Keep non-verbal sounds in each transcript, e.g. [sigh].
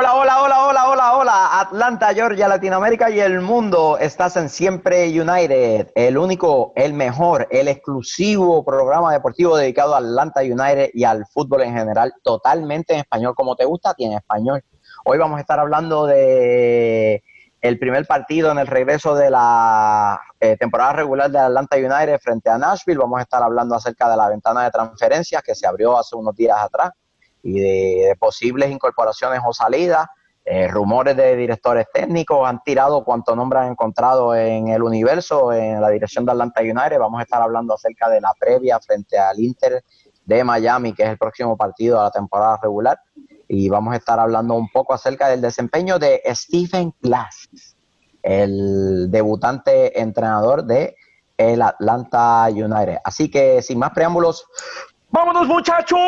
Hola, hola, hola, hola, hola, hola. Atlanta, Georgia, Latinoamérica y el mundo. Estás en Siempre United, el único, el mejor, el exclusivo programa deportivo dedicado a Atlanta United y al fútbol en general, totalmente en español, como te gusta, tiene español. Hoy vamos a estar hablando de el primer partido en el regreso de la eh, temporada regular de Atlanta United frente a Nashville. Vamos a estar hablando acerca de la ventana de transferencias que se abrió hace unos días atrás y de, posibles incorporaciones o salidas. Eh, rumores de directores técnicos han tirado cuanto nombre han encontrado en el universo, en la dirección de Atlanta United. Vamos a estar hablando acerca de la previa frente al Inter de Miami, que es el próximo partido de la temporada regular y vamos a estar hablando un poco acerca del desempeño de Stephen Glass, el debutante entrenador de el Atlanta United. Así que sin más preámbulos, ¡vámonos muchachos!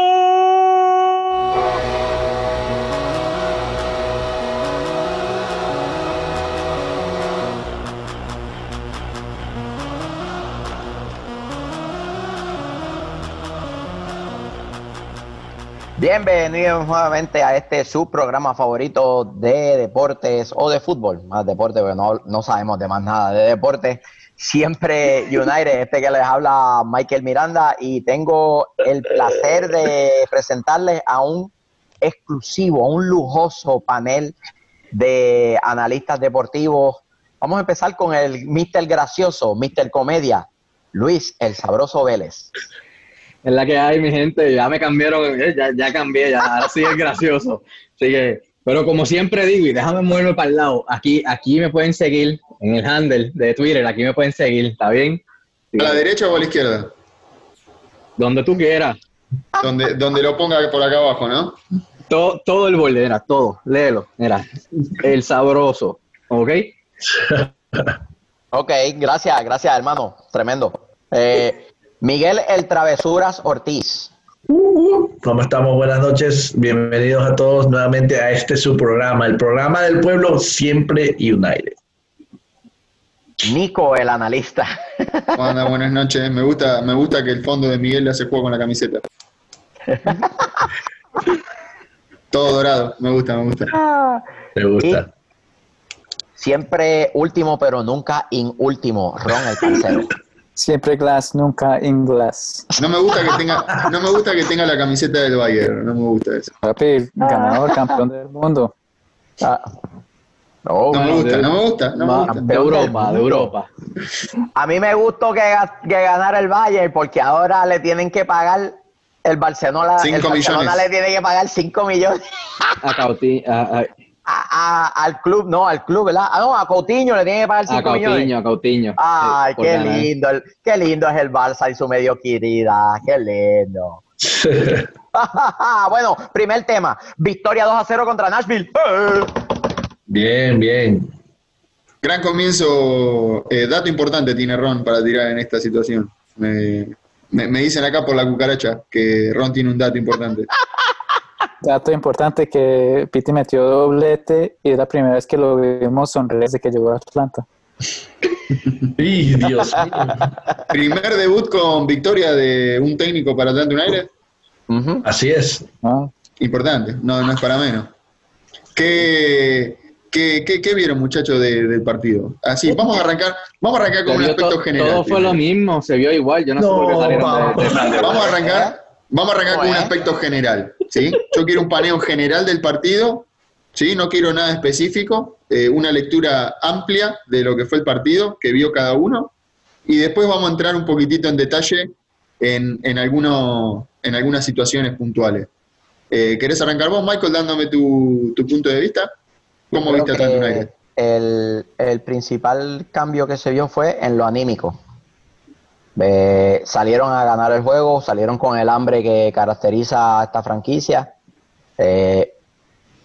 Bienvenidos nuevamente a este su programa favorito de deportes o de fútbol, más deporte, pero no, sabemos de más nada de deporte. Siempre United, este que les habla Michael Miranda y tengo el placer de presentarles a un exclusivo, a un lujoso panel de analistas deportivos. Vamos a empezar con el Mr. Gracioso, Mr. Comedia, Luis el Sabroso Vélez. Es la que hay, mi gente. Ya me cambiaron, eh, ya, ya cambié, ya ahora sí es gracioso. Así que, pero como siempre digo, y déjame moverme para el lado, aquí, aquí me pueden seguir en el handle de Twitter, aquí me pueden seguir, ¿está bien? ¿A la derecha o a la izquierda? Donde tú quieras. Donde, donde lo ponga por acá abajo, ¿no? Todo, todo el borde, era todo. Léelo, mira. El sabroso, ¿ok? ok, gracias, gracias, hermano. Tremendo. Eh, Miguel El Travesuras Ortiz. ¿Cómo estamos? Buenas noches. Bienvenidos a todos nuevamente a este su programa, el programa del pueblo Siempre United. Nico, el analista. Hola, buenas noches. Me gusta, me gusta que el fondo de Miguel le hace juego con la camiseta. Todo dorado. Me gusta, me gusta. Me gusta. siempre último, pero nunca in último. Ron, el parcero. Siempre glass, nunca in glass. No me gusta que tenga, no me gusta que tenga la camiseta del Bayern, no me gusta eso. Papi, ganador, campeón del mundo. Ah. No, me gusta, no me gusta, no me gusta. De Europa, de Europa. A mí me gustó que, que ganara el Bayern porque ahora le tienen que pagar el Barcelona, el Barcelona le tiene que pagar 5 millones. A Cauti, a, al club, no, al club, ¿verdad? Ah, no, a Coutinho le tiene que pagar 5 millones. A Coutinho, Ay, qué lindo, qué lindo es el Barça y su medio querida, qué lindo. [laughs] bueno, primer tema, victoria 2 a 0 contra Nashville. Bien, bien. Gran comienzo, eh, dato importante tiene Ron para tirar en esta situación. Me, me dicen acá por la cucaracha que Ron tiene un dato importante. [laughs] Dato importante que Piti metió doblete y es la primera vez que lo vimos sonreír desde que llegó a Atlanta. [laughs] Dios Primer debut con victoria de un técnico para Atlanta United. Así es. Ah. Importante, no, no es para menos. ¿Qué, qué, qué, vieron, muchachos, del partido? Así, vamos a arrancar, vamos a arrancar con un aspecto general. Todo fue lo mismo, se vio igual. Yo no, sé por qué salieron Vamos a arrancar Vamos a arrancar con un aspecto general, ¿sí? Yo quiero un paneo general del partido, ¿sí? No quiero nada específico, eh, una lectura amplia de lo que fue el partido, que vio cada uno, y después vamos a entrar un poquitito en detalle en, en, en algunas situaciones puntuales. Eh, ¿Querés arrancar vos, Michael, dándome tu, punto de vista? ¿Cómo viste a Atlanta El, el principal cambio que se vio fue en lo anímico eh, salieron a ganar el juego, salieron con el hambre que caracteriza a esta franquicia. Eh,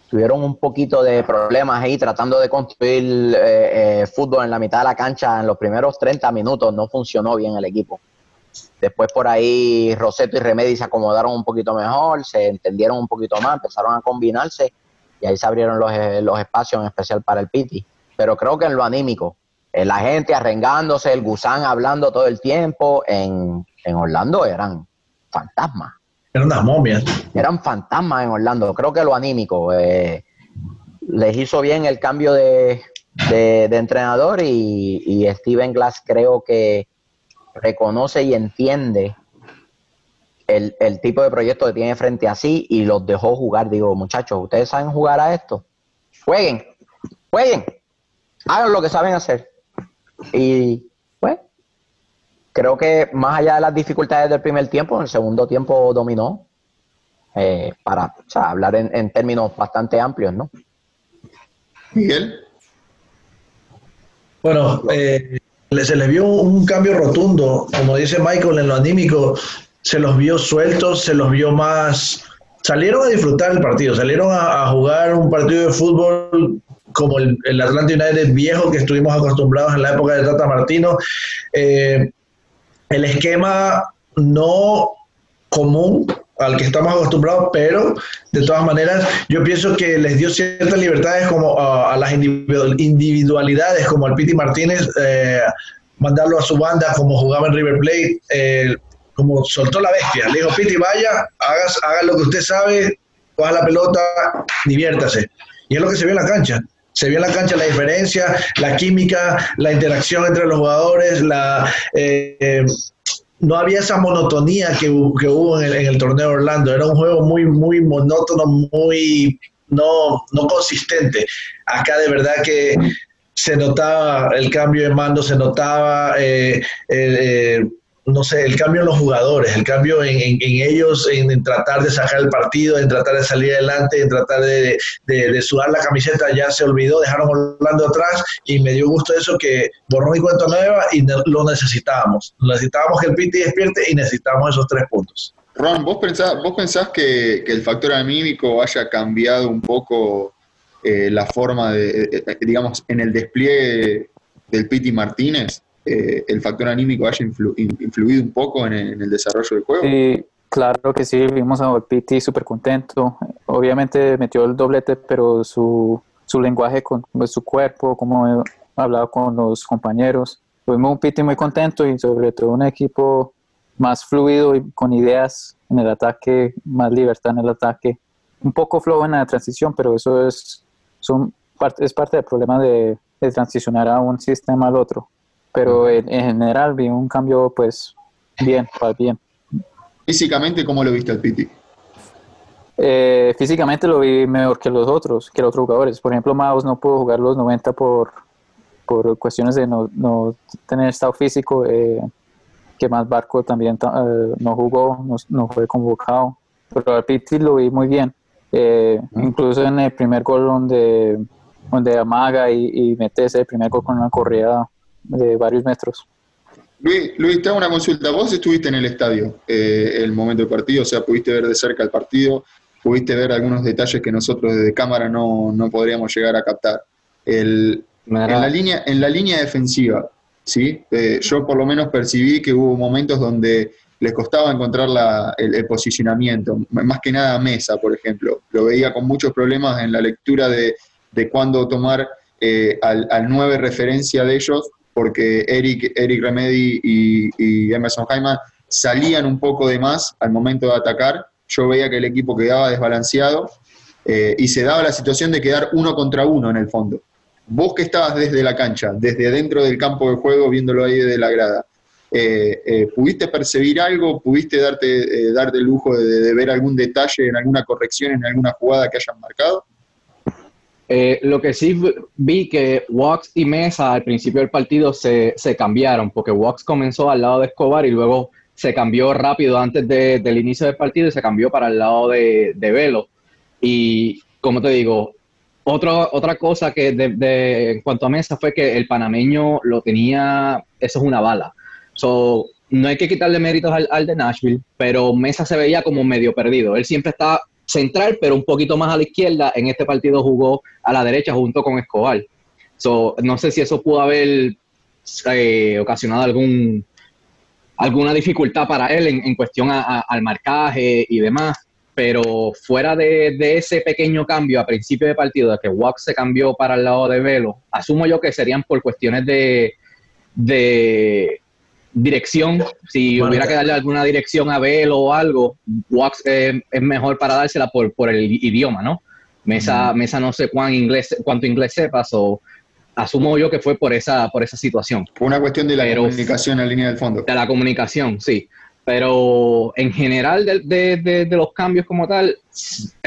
tuvieron un poquito de problemas ahí tratando de construir eh, fútbol en la mitad de la cancha en los primeros 30 minutos. No funcionó bien el equipo. Después por ahí Roseto y Remedi se acomodaron un poquito mejor, se entendieron un poquito más, empezaron a combinarse y ahí se abrieron los, los espacios en especial para el Piti. Pero creo que en lo anímico, eh, la gente arrengándose, el gusán hablando todo el tiempo. En, Orlando eran fantasmas. Eran unas momias. Eran fantasmas en Orlando. Creo que lo anímico. Eh, les hizo bien el cambio de, entrenador y, y, Steven Glass creo que reconoce y entiende el, el, tipo de proyecto que tiene frente a sí y los dejó jugar. Digo, muchachos, ¿ustedes saben jugar a esto? Jueguen, jueguen, hagan lo que saben hacer. Y pues, creo que más allá de las dificultades del primer tiempo, en el segundo tiempo dominó. Eh, para hablar en, términos bastante amplios, ¿no? Miguel. Bueno, eh, se les vio un cambio rotundo, como dice Michael, en lo anímico, se los vio sueltos, se los vio más... Salieron a disfrutar el partido, salieron a, jugar un partido de fútbol como el, el, Atlanta United viejo que estuvimos acostumbrados en la época de Tata Martino. Eh, el esquema no común al que estamos acostumbrados, pero de todas maneras yo pienso que les dio ciertas libertades como a, las individualidades, como al Piti Martínez, eh, mandarlo a su banda como jugaba en River Plate, eh, como soltó la bestia. Le dijo, Piti, vaya, hagas, haga lo que usted sabe, coja la pelota, diviértase. Y es lo que se vio en la cancha. Se vio en la cancha la diferencia, la química, la interacción entre los jugadores, la, eh, no había esa monotonía que, que hubo en el, torneo de Orlando. Era un juego muy, muy monótono, muy no, no consistente. Acá de verdad que se notaba el cambio de mando, se notaba eh, eh, no sé, el cambio en los jugadores, el cambio en, en, ellos, en, tratar de sacar el partido, en tratar de salir adelante, en tratar de, de, sudar la camiseta, ya se olvidó, dejaron Orlando atrás y me dio gusto eso que borró y cuenta nueva y lo necesitábamos. Necesitábamos que el Piti despierte y necesitábamos esos tres puntos. Ron, ¿vos pensás, vos pensás que, que el factor anímico haya cambiado un poco eh, la forma de, eh, eh, digamos, en el despliegue del Piti Martínez? Eh, el factor anímico haya influido un poco en el, desarrollo del juego. Sí, claro que sí, vimos a Piti súper contento. Obviamente metió el doblete, pero su, su lenguaje con pues, su cuerpo, como hablado con los compañeros. Fuimos un Piti muy contento y sobre todo un equipo más fluido y con ideas en el ataque, más libertad en el ataque. Un poco flow en la transición, pero eso es, es parte del problema de, de transicionar a un sistema al otro pero en, general vi un cambio pues bien, [laughs] para bien. Físicamente, ¿cómo lo viste al Piti? Eh, físicamente lo vi mejor que los otros, que los otros jugadores. Por ejemplo, Maus no pudo jugar los 90 por, por cuestiones de no, no tener estado físico. Eh, que más Barco también eh, no jugó, no, fue convocado. Pero al Piti lo vi muy bien. incluso en el primer gol donde, donde amaga y, y mete ese primer gol con una corrida de varios metros. Luis, Luis, te hago una consulta. Vos estuviste en el estadio eh, el momento del partido, o sea, pudiste ver de cerca el partido, pudiste ver algunos detalles que nosotros desde cámara no, podríamos llegar a captar. en, la línea, en la línea defensiva, ¿sí? Eh, yo por lo menos percibí que hubo momentos donde les costaba encontrar el, posicionamiento, más que nada Mesa, por ejemplo. Lo veía con muchos problemas en la lectura de, de cuándo tomar eh, al, al 9 referencia de ellos porque Eric, Eric Remedy y, Emerson Jaime salían un poco de más al momento de atacar. Yo veía que el equipo quedaba desbalanceado eh, y se daba la situación de quedar uno contra uno en el fondo. Vos que estabas desde la cancha, desde dentro del campo de juego, viéndolo ahí de la grada, eh, eh, ¿pudiste percibir algo? ¿Pudiste darte, darte el lujo de ver algún detalle en alguna corrección, en alguna jugada que hayan marcado? Eh, lo que sí vi que Wax y Mesa al principio del partido se, se, cambiaron, porque Wax comenzó al lado de Escobar y luego se cambió rápido antes del inicio del partido y se cambió para el lado de, de Velo. Y como te digo, otra otra cosa que de, en cuanto a Mesa fue que el panameño lo tenía, eso es una bala. So, no hay que quitarle méritos al, al de Nashville, pero Mesa se veía como medio perdido. Él siempre está central, pero un poquito más a la izquierda. En este partido jugó a la derecha junto con Escobar. So, no sé si eso pudo haber eh, ocasionado algún alguna dificultad para él en, cuestión al marcaje y demás, pero fuera de, ese pequeño cambio a principio de partido, de que Wax se cambió para el lado de Velo, asumo yo que serían por cuestiones de, de dirección, si hubiera que darle alguna dirección a Velo o algo, Wax es mejor para dársela por, por el idioma, ¿no? Mesa, Mesa no sé cuán inglés, cuánto inglés sepas o asumo yo que fue por esa, por esa situación. Fue una cuestión de la comunicación en línea del fondo. De la comunicación, sí. Pero en general de, de, de, los cambios como tal,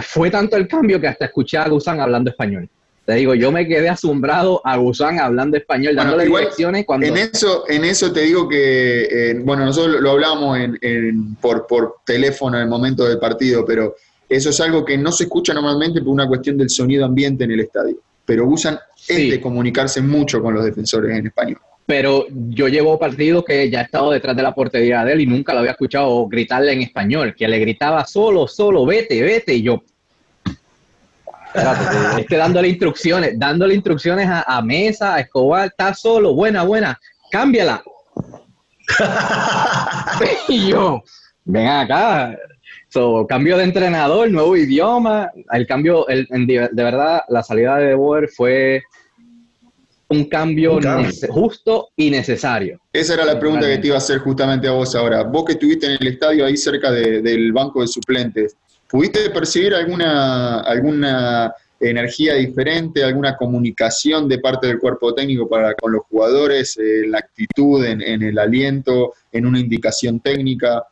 fue tanto el cambio que hasta escuché a Gusán hablando español. Te digo, yo me quedé asombrado a Gusán hablando español, dándole direcciones cuando... En eso, en eso te digo que, eh, bueno, nosotros lo hablamos en, por, por teléfono en el momento del partido, pero eso es algo que no se escucha normalmente por una cuestión del sonido ambiente en el estadio. Pero Gusán es de comunicarse mucho con los defensores en español pero yo llevo partidos que ya he estado detrás de la portería de él y nunca lo había escuchado gritarle en español, que le gritaba solo, solo, vete, vete, y yo, espérate, [laughs] es que dándole instrucciones, dándole instrucciones a, Mesa, a Escobar, está solo, buena, buena, cámbiala. [laughs] y yo, ven acá, so, cambio de entrenador, nuevo idioma, el cambio, el, de, verdad, la salida de Boer fue un cambio, justo y necesario. Esa era la pregunta que te iba a hacer justamente a vos ahora. Vos que estuviste en el estadio ahí cerca del banco de suplentes, ¿pudiste percibir alguna, alguna energía diferente, alguna comunicación de parte del cuerpo técnico para con los jugadores, en la actitud, en, el aliento, en una indicación técnica?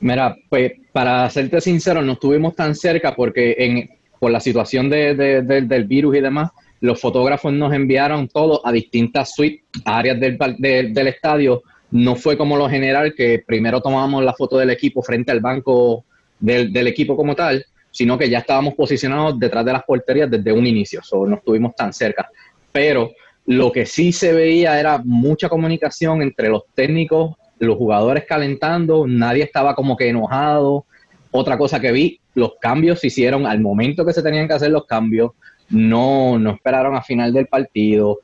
Mira, pues para serte sincero, no estuvimos tan cerca porque en, por la situación del virus y demás, los fotógrafos nos enviaron todos a distintas suites, áreas del, del, estadio. No fue como lo general, que primero tomábamos la foto del equipo frente al banco del, equipo como tal, sino que ya estábamos posicionados detrás de las porterías desde un inicio, o no estuvimos tan cerca. Pero lo que sí se veía era mucha comunicación entre los técnicos, los jugadores calentando, nadie estaba como que enojado. Otra cosa que vi, los cambios se hicieron al momento que se tenían que hacer los cambios no, no esperaron a final del partido.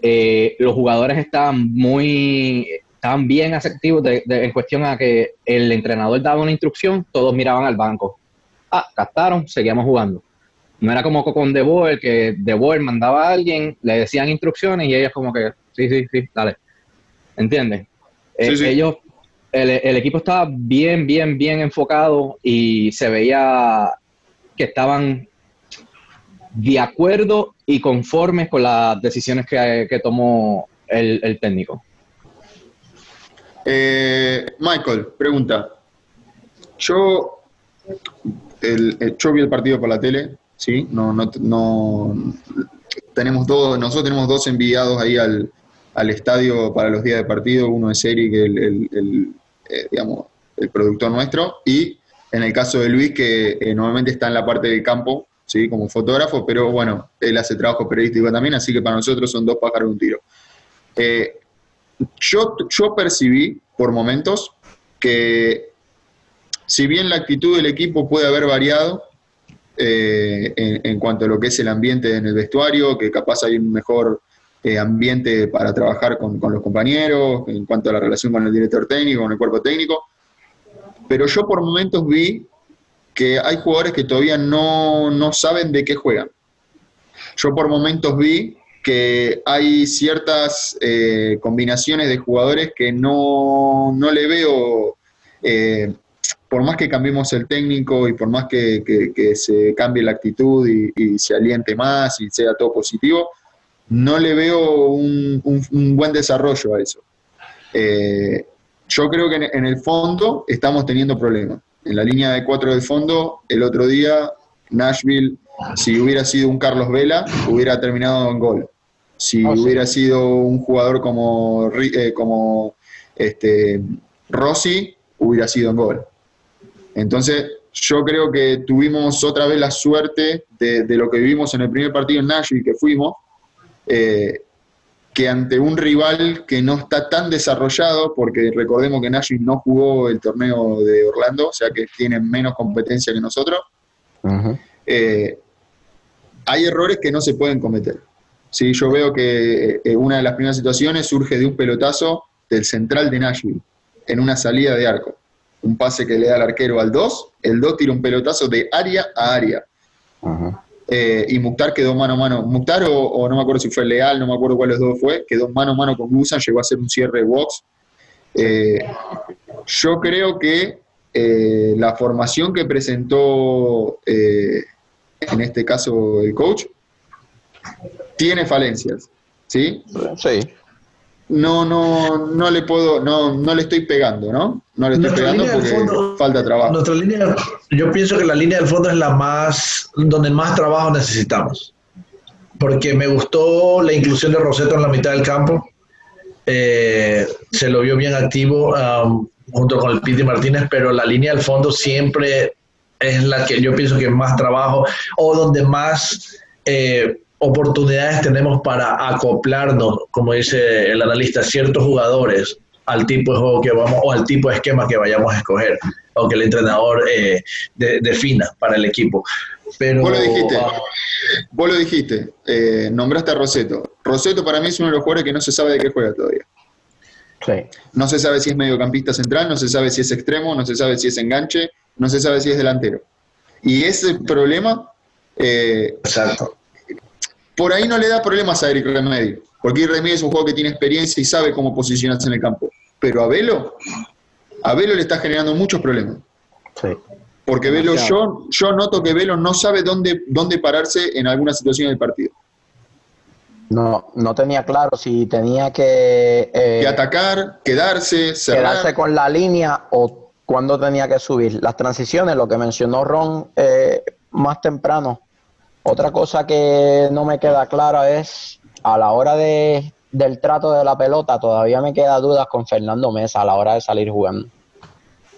Eh, los jugadores estaban muy, estaban bien asertivos en cuestión a que el entrenador daba una instrucción, todos miraban al banco. Ah, captaron, seguíamos jugando. No era como con De Boer, que De Boer mandaba a alguien, le decían instrucciones y ellos como que, sí, sí, sí, dale. ¿Entienden? Eh, ellos, el, el equipo estaba bien, bien, bien enfocado y se veía que estaban de acuerdo y conformes con las decisiones que, tomó el, técnico. Eh, Michael, pregunta. Yo, el, yo vi el partido por la tele, ¿sí? No, no, no, tenemos dos, nosotros tenemos dos enviados ahí al, estadio para los días de partido, uno es Eric, el, el, eh, digamos, el productor nuestro, y en el caso de Luis, que eh, normalmente está en la parte del campo, ¿sí? como fotógrafo, pero bueno, él hace trabajo periodístico también, así que para nosotros son dos pájaros de un tiro. Eh, yo, yo percibí por momentos que si bien la actitud del equipo puede haber variado eh, en, cuanto a lo que es el ambiente en el vestuario, que capaz hay un mejor eh, ambiente para trabajar con, con, los compañeros, en cuanto a la relación con el director técnico, con el cuerpo técnico, pero yo por momentos vi que hay jugadores que todavía no, saben de qué juegan. Yo por momentos vi que hay ciertas eh, combinaciones de jugadores que no, le veo, eh, por más que cambiemos el técnico y por más que, se cambie la actitud y, se aliente más y sea todo positivo, no le veo un, buen desarrollo a eso. Eh, yo creo que en el fondo estamos teniendo problemas en la línea de cuatro del fondo, el otro día Nashville, si hubiera sido un Carlos Vela, hubiera terminado en gol. Si ah, hubiera sido un jugador como, eh, como este, Rossi, hubiera sido en gol. Entonces, yo creo que tuvimos otra vez la suerte de, lo que vivimos en el primer partido en Nashville, que fuimos, eh, que ante un rival que no está tan desarrollado, porque recordemos que Nashville no jugó el torneo de Orlando, o sea que tienen menos competencia que nosotros, eh, hay errores que no se pueden cometer. Sí, yo veo que eh, una de las primeras situaciones surge de un pelotazo del central de Nashville, en una salida de arco. Un pase que le da el arquero al 2, el 2 tira un pelotazo de área a área. Eh, y Mukhtar quedó mano a mano. Mukhtar o, no me acuerdo si fue Leal, no me acuerdo cuál de los dos fue, quedó mano a mano con Gusan, llegó a hacer un cierre de box. Eh, yo creo que eh, la formación que presentó en este caso el coach, tiene falencias, ¿sí? Sí. No, no, no le puedo, no, no le estoy pegando, ¿no? No le estoy Nuestra pegando línea del porque fondo- falta trabajo. Nuestra línea, yo pienso que la línea del fondo es la más, donde más trabajo necesitamos. Porque me gustó la inclusión de Roseto en la mitad del campo. Eh, se lo vio bien activo um, junto con el Piti Martínez, pero la línea del fondo siempre es la que yo pienso que más trabajo o donde más eh, oportunidades tenemos para acoplarnos, como dice el analista, ciertos jugadores al tipo de juego que vamos o al tipo de esquema que vayamos a escoger o que el entrenador eh, de- defina para el equipo. Pero Vos lo dijiste, ah, vos lo dijiste, eh, nombraste a Roseto. Roseto para mí es uno de los jugadores que no se sabe de qué juega todavía. Sí. No se sabe si es mediocampista central, no se sabe si es extremo, no se sabe si es enganche, no se sabe si es delantero. Y ese problema, eh, exacto. Por ahí no le da problemas a Eric Remedy, porque Eric Remedy es un jugador que tiene experiencia y sabe cómo posicionarse en el campo. Pero a Velo, a Velo le está generando muchos problemas. Sí. Porque Velo, yo, yo noto que Velo no sabe dónde, dónde pararse en alguna situación del partido. No, no tenía claro si tenía que, eh, Que atacar, quedarse, cerrar. quedarse con la línea o cuándo tenía que subir. Las transiciones, lo que mencionó Ron eh, más temprano. Otra cosa que no me queda clara es a la hora de, del trato de la pelota, todavía me queda dudas con Fernando Mesa a la hora de salir jugando.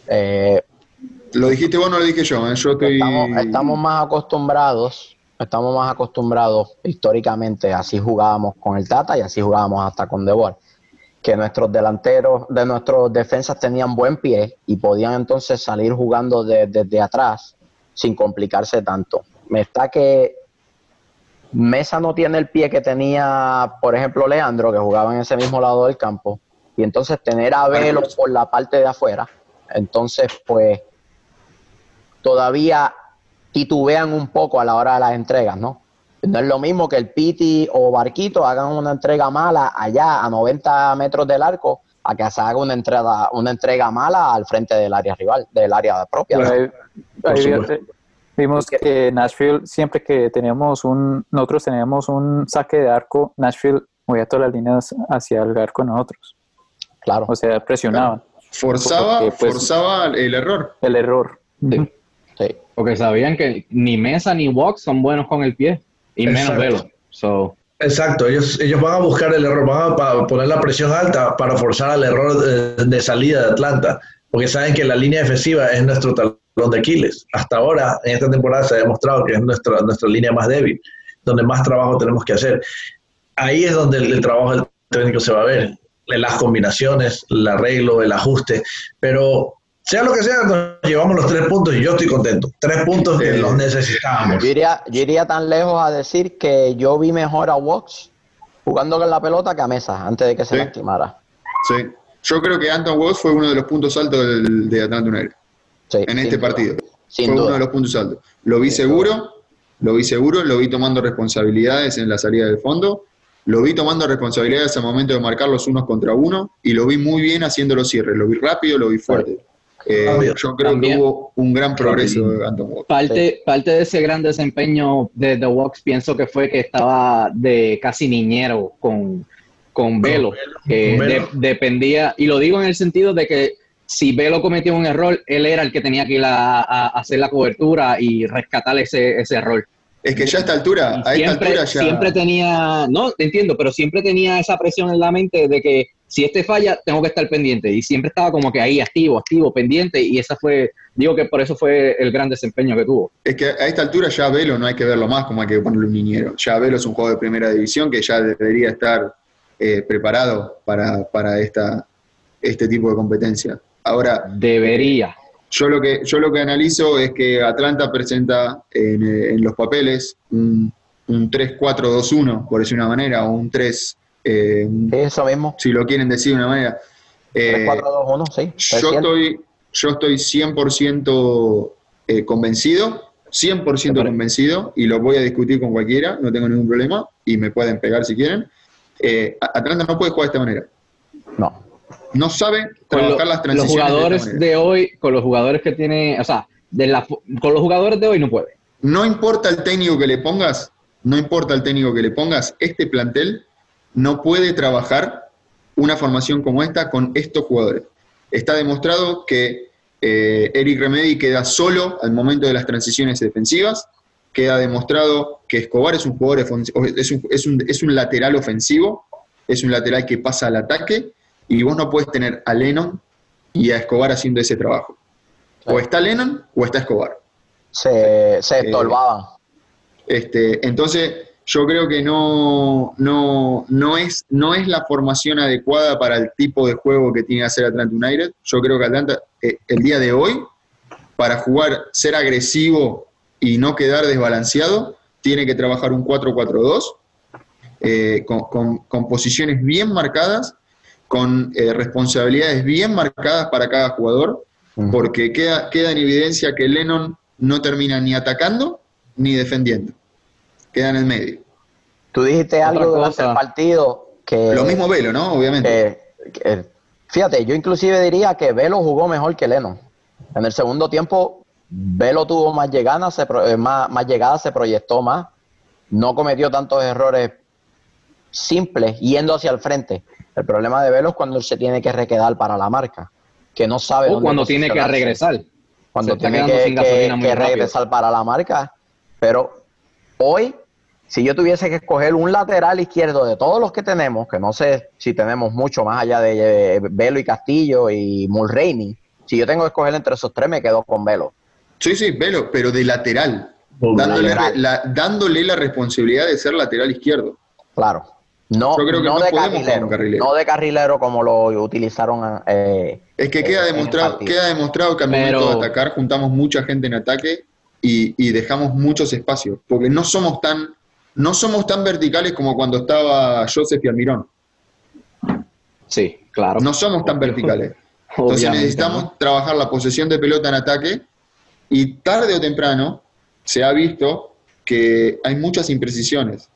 Eh, Lo dijiste vos, no lo dije yo. ¿eh? Yo estoy. Estamos, estamos más acostumbrados, estamos más acostumbrados históricamente, así jugábamos con el Tata y así jugábamos hasta con Debor, que nuestros delanteros, de nuestros defensas tenían buen pie y podían entonces salir jugando de- desde atrás sin complicarse tanto. Me está que Mesa no tiene el pie que tenía, por ejemplo, Leandro, que jugaba en ese mismo lado del campo, y entonces tener a Velo por la parte de afuera, entonces pues todavía titubean un poco a la hora de las entregas, ¿no? No es lo mismo que el Piti o Barquito hagan una entrega mala allá a 90 metros del arco a que se haga una entrega, una entrega mala al frente del área rival, del área propia. Pero ¿no? ahí- Por ahí vimos que Nashville, siempre que teníamos un, nosotros teníamos un saque de arco, Nashville movía todas las líneas hacia el arco nosotros. Claro. O sea, presionaban Forzaba, Porque, pues, forzaba el error. el error. Sí. Sí. Porque sabían que ni Mesa ni Walk son buenos con el pie. Y menos Exacto. Velo. So, Exacto, ellos, ellos van a buscar el error, van a pa- poner la presión alta para forzar al error de, de salida de Atlanta, porque saben que la línea defensiva es nuestro talón de Aquiles. Hasta ahora, en esta temporada, se ha demostrado que es nuestra, nuestra línea más débil, donde más trabajo tenemos que hacer. Ahí es donde el, el trabajo del técnico se va a ver, las combinaciones, el arreglo, el ajuste, pero sea lo que sea, nos llevamos los tres puntos y yo estoy contento. Tres puntos que los necesitábamos. Yo iría, yo iría tan lejos a decir que yo vi mejor a Wox jugando con la pelota que a Mesa antes de que se Sí. lastimara. Sí. Yo creo que Anton Walsh fue uno de los puntos altos del- de Atlanta United Sí, en este duda. partido. Sin fue uno de los puntos altos. Lo vi seguro, lo vi seguro, lo vi tomando responsabilidades en la salida del fondo, lo vi tomando responsabilidades al momento de marcar los unos contra uno y lo vi muy bien haciendo los cierres. Lo vi rápido, lo vi fuerte. Eh, Rápido. yo creo También- que hubo un gran progreso de Anton Walsh. parte, parte de ese gran desempeño de The Walks pienso que fue que estaba de casi niñero con, con Velo. que Con Velo. de- dependía, y lo digo en el sentido de que si Velo cometió un error, él era el que tenía que ir a, a hacer la cobertura y rescatar ese, ese error. Es que ya a esta altura, a esta siempre, altura ya. siempre tenía, no, entiendo, pero siempre tenía esa presión en la mente de que si este falla, tengo que estar pendiente. Y siempre estaba como que ahí, activo, activo, pendiente. Y esa fue, digo que por eso fue el gran desempeño que tuvo. Es que a esta altura ya Velo no hay que verlo más como hay que ponerle un niñero. Ya Velo es un juego de primera división que ya debería estar eh, preparado para, para esta, este tipo de competencia. Ahora, Debería. yo lo que, yo lo que analizo es que Atlanta presenta en, eh, en los papeles un, un 3-4-2-1, por decir una manera, o un 3, eh, eso mismo. si lo quieren decir de una manera. Eh, 3, 4, 2, 1, sí. yo 300. estoy, yo estoy 100% eh, convencido, 100% Vale. convencido, y lo voy a discutir con cualquiera, no tengo ningún problema, y me pueden pegar si quieren. Eh, Atlanta no puede jugar de esta manera. No. No sabe Con lo- trabajar las los transiciones. jugadores de hoy, con los jugadores que tiene, o sea, de la, con los jugadores de hoy no puede. no importa el técnico que le pongas, no importa el técnico que le pongas, este plantel no puede trabajar una formación como esta con estos jugadores. Está demostrado que eh, Eric Remedy queda solo al momento de las transiciones defensivas, queda demostrado que Escobar es un jugador es un, es un, es un lateral ofensivo, es un lateral que pasa al ataque, y vos no puedes tener a Lennon y a Escobar haciendo ese trabajo. O está Lennon o está Escobar. Se, se eh, este, entonces, yo creo que no, no, no, es, no es la formación adecuada para el tipo de juego que tiene que hacer Atlanta United. Yo creo que Atlanta, eh, el día de hoy, para jugar, ser agresivo y no quedar desbalanceado, tiene que trabajar un 4-4-2, eh, con, con, posiciones bien marcadas, con eh, responsabilidades bien marcadas para cada jugador, porque queda, queda en evidencia que Lennon no termina ni atacando ni defendiendo queda en el medio. Tú dijiste algo durante el partido que... Lo mismo Velo, ¿no? Obviamente. fíjate, yo inclusive diría que Velo jugó mejor que Leno. En el segundo tiempo, Velo tuvo más llegadas, se, eh, más, más llegadas, se proyectó más, no cometió tantos errores simples yendo hacia el frente. El problema de Velo es cuando él se tiene que requedar para la marca, que no sabe o cuando tiene que regresar. Cuando tiene que, que regresar para la marca. Pero hoy si yo tuviese que escoger un lateral izquierdo de todos los que tenemos, que no sé si tenemos mucho más allá de Velo y Castillo y Mulroney, si yo tengo que escoger entre esos tres, me quedo con Velo. Sí, sí, Velo, pero de lateral. Dándole, La, dándole la responsabilidad de ser lateral izquierdo. Claro. No, no, de carrilero, no de carrilero como lo utilizaron. Eh, es que queda demostrado, queda demostrado que al momento de atacar juntamos mucha gente en ataque y, y, dejamos muchos espacios, porque no somos tan no somos tan verticales como cuando estaba Joseph y Almirón. Sí, claro. No somos tan verticales. Entonces necesitamos trabajar la posesión de pelota en ataque y tarde o temprano se ha visto que hay muchas imprecisiones.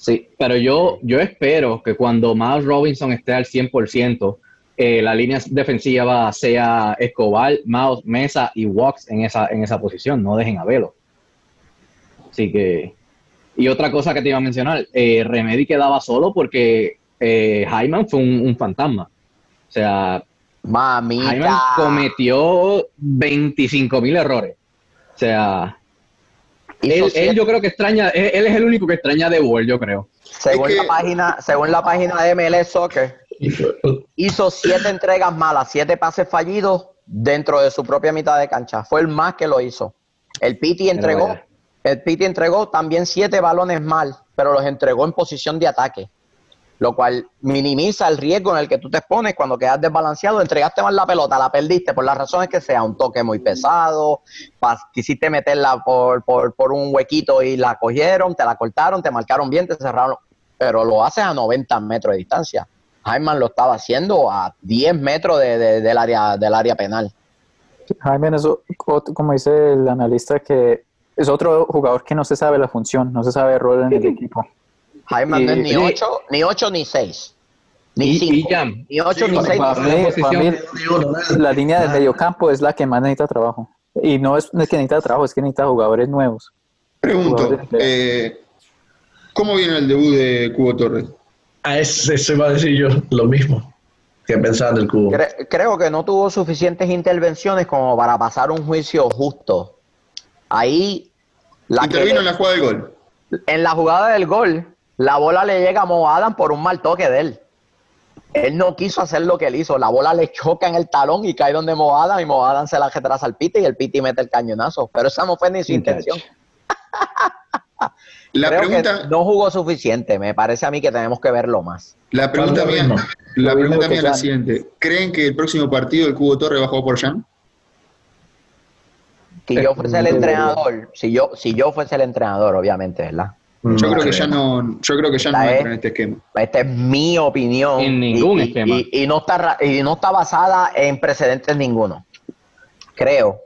Sí, pero yo, yo espero que cuando Miles Robinson esté al 100%, eh, la línea defensiva sea Escobar, Miles, Mesa y Walks en esa, en esa posición, no dejen a Velo. Así que y otra cosa que te iba a mencionar, eh, Remedy quedaba solo porque eh, fue un, fantasma. O sea, Mamita. cometió 25 mil errores. O sea, él, yo creo que extraña, él, es el único que extraña de World, yo creo. Según, la página, según la página de MLS Soccer, hizo siete entregas malas, siete pases fallidos dentro de su propia mitad de cancha. Fue el más que lo hizo. El Piti entregó el Piti entregó también siete balones mal, pero los entregó en posición de ataque, lo cual minimiza el riesgo en el que tú te expones cuando quedas desbalanceado. Entregaste mal la pelota, la perdiste por las razones que sea, un toque muy pesado, quisiste meterla por, por, un huequito y la cogieron, te la cortaron, te marcaron bien, te cerraron, pero lo haces a 90 metros de distancia. Jaime lo estaba haciendo a 10 metros del, área, del área penal. Jaime, eso, como dice el analista, que es otro jugador que no se sabe la función, no se sabe el rol en el equipo. Jaime no es ni 8, ni 8 ni 6. Ni 5. Ni 8 ni 6. La línea del medio campo es la que más necesita trabajo. Y no es, que necesita trabajo, es que necesita jugadores nuevos. Pregunto, eh, ¿cómo viene el debut de Cubo Torres? A ese se va a decir yo lo mismo que pensaba del Cubo. creo que no tuvo suficientes intervenciones como para pasar un juicio justo. Ahí la Intervino en la jugada del gol. En la jugada del gol, la bola le llega a Mo Adam por un mal toque de él. Él no quiso hacer lo que él hizo. La bola le choca en el talón y cae donde Mo Adam y Mo Adam se la retrasa al Piti y el Piti mete el cañonazo. Pero esa no fue ni su intención. La pregunta, no jugó suficiente. Me parece a mí que tenemos que verlo más. La pregunta mía, la pregunta mía es la siguiente. ¿Creen que el próximo partido el Cubo Torre jugar por Jan? Si yo fuese el entrenador, si yo, si yo fuese el entrenador, obviamente, ¿verdad? Yo creo que ya no, yo creo que ya no entra en este esquema. Esta es mi opinión. En ningún esquema. Y, no está, y no está basada en precedentes ninguno. Creo.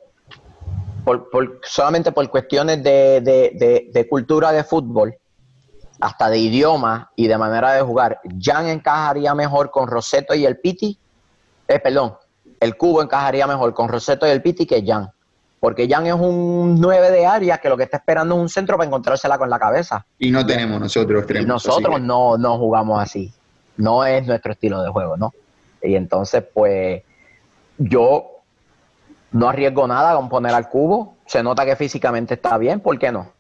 Por, solamente por cuestiones de, cultura de fútbol, hasta de idioma y de manera de jugar. Jan encajaría mejor con Roseto y el Piti. Eh, perdón, el Cubo encajaría mejor con Roseto y el Piti que Jan porque Jan es un 9 de área que lo que está esperando es un centro para encontrársela con la cabeza. Y no tenemos nosotros Y extremos. nosotros que- no, no jugamos así. No es nuestro estilo de juego, ¿no? Y entonces, pues, yo no arriesgo nada con poner al cubo. Se nota que físicamente está bien, ¿por qué no?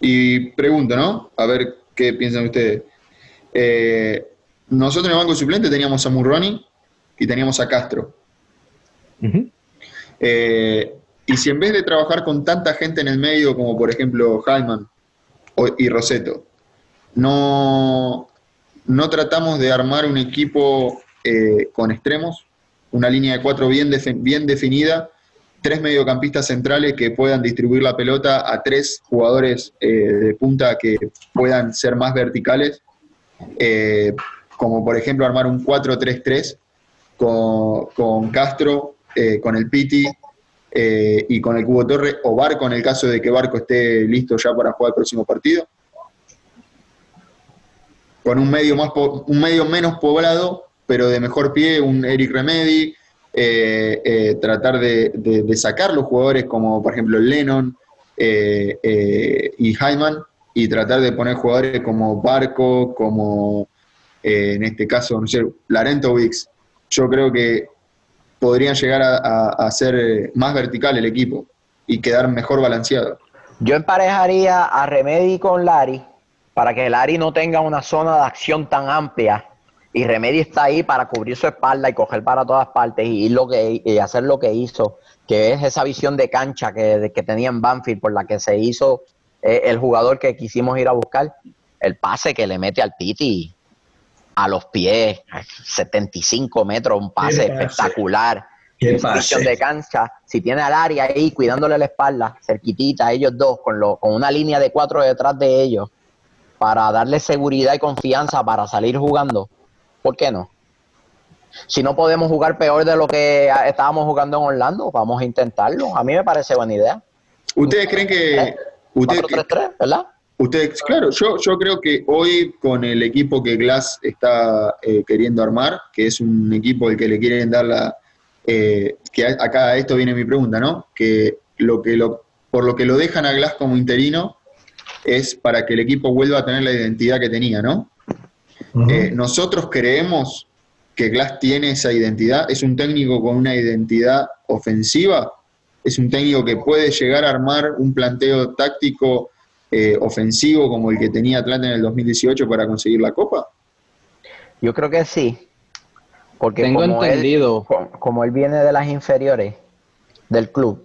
Y pregunto, ¿no? A ver qué piensan ustedes. Eh, nosotros en el banco suplente teníamos a Murroni y teníamos a Castro. Ujú. Eh, y si en vez de trabajar con tanta gente en el medio, como por ejemplo Hyman y Roseto, no, no tratamos de armar un equipo eh, con extremos, una línea de cuatro bien, bien definida, tres mediocampistas centrales que puedan distribuir la pelota a tres jugadores eh, de punta que puedan ser más verticales, como por ejemplo armar un 4-3-3 con, con Castro, eh, con el Piti eh, y con el Cubo Torre, o Barco en el caso de que Barco esté listo ya para jugar el próximo partido. Con un medio, más un medio menos poblado, pero de mejor pie, un Eric Remedi, eh, eh, tratar de, sacar los jugadores como por ejemplo Lennon eh, eh, y Hyman, y tratar de poner jugadores como Barco, como en este caso, no sé, Larentovix. Yo creo que podrían llegar a, a- a ser eh, más vertical el equipo y quedar mejor balanceado. Yo emparejaría a Remedy con Lari para que Lari no tenga una zona de acción tan amplia y Remedy está ahí para cubrir su espalda y coger para todas partes y, hacer lo que hizo, que es esa visión de cancha que, que tenía en Banfield por la que se hizo eh, el jugador que quisimos ir a buscar, el pase que le mete al Piti a los pies, 75 metros, un pase espectacular. Qué pase. de cancha, si tiene al área ahí cuidándole la espalda, cerquitita, ellos dos, con, lo, con una línea de cuatro detrás de ellos, para darle seguridad y confianza para salir jugando, ¿por qué no? Si no podemos jugar peor de lo que estábamos jugando en Orlando, vamos a intentarlo. A mí me parece buena idea. ¿Ustedes creen que... Ustedes, 4-3-3, ¿verdad? Ustedes, claro, yo, yo creo que hoy con el equipo que Glass está eh, queriendo armar, que es un equipo al que le quieren dar la... eh, que a- acá a esto viene mi pregunta, ¿no? Que lo que lo, por lo que lo dejan a Glass como interino es para que el equipo vuelva a tener la identidad que tenía, ¿no? Eh, nosotros creemos que Glass tiene esa identidad, es un técnico con una identidad ofensiva, es un técnico que puede llegar a armar un planteo táctico eh, ofensivo como el que tenía Atlanta en el 2018 para conseguir la Copa. Yo creo que sí. Porque Tengo como él- entendido. co- como él viene de las inferiores del club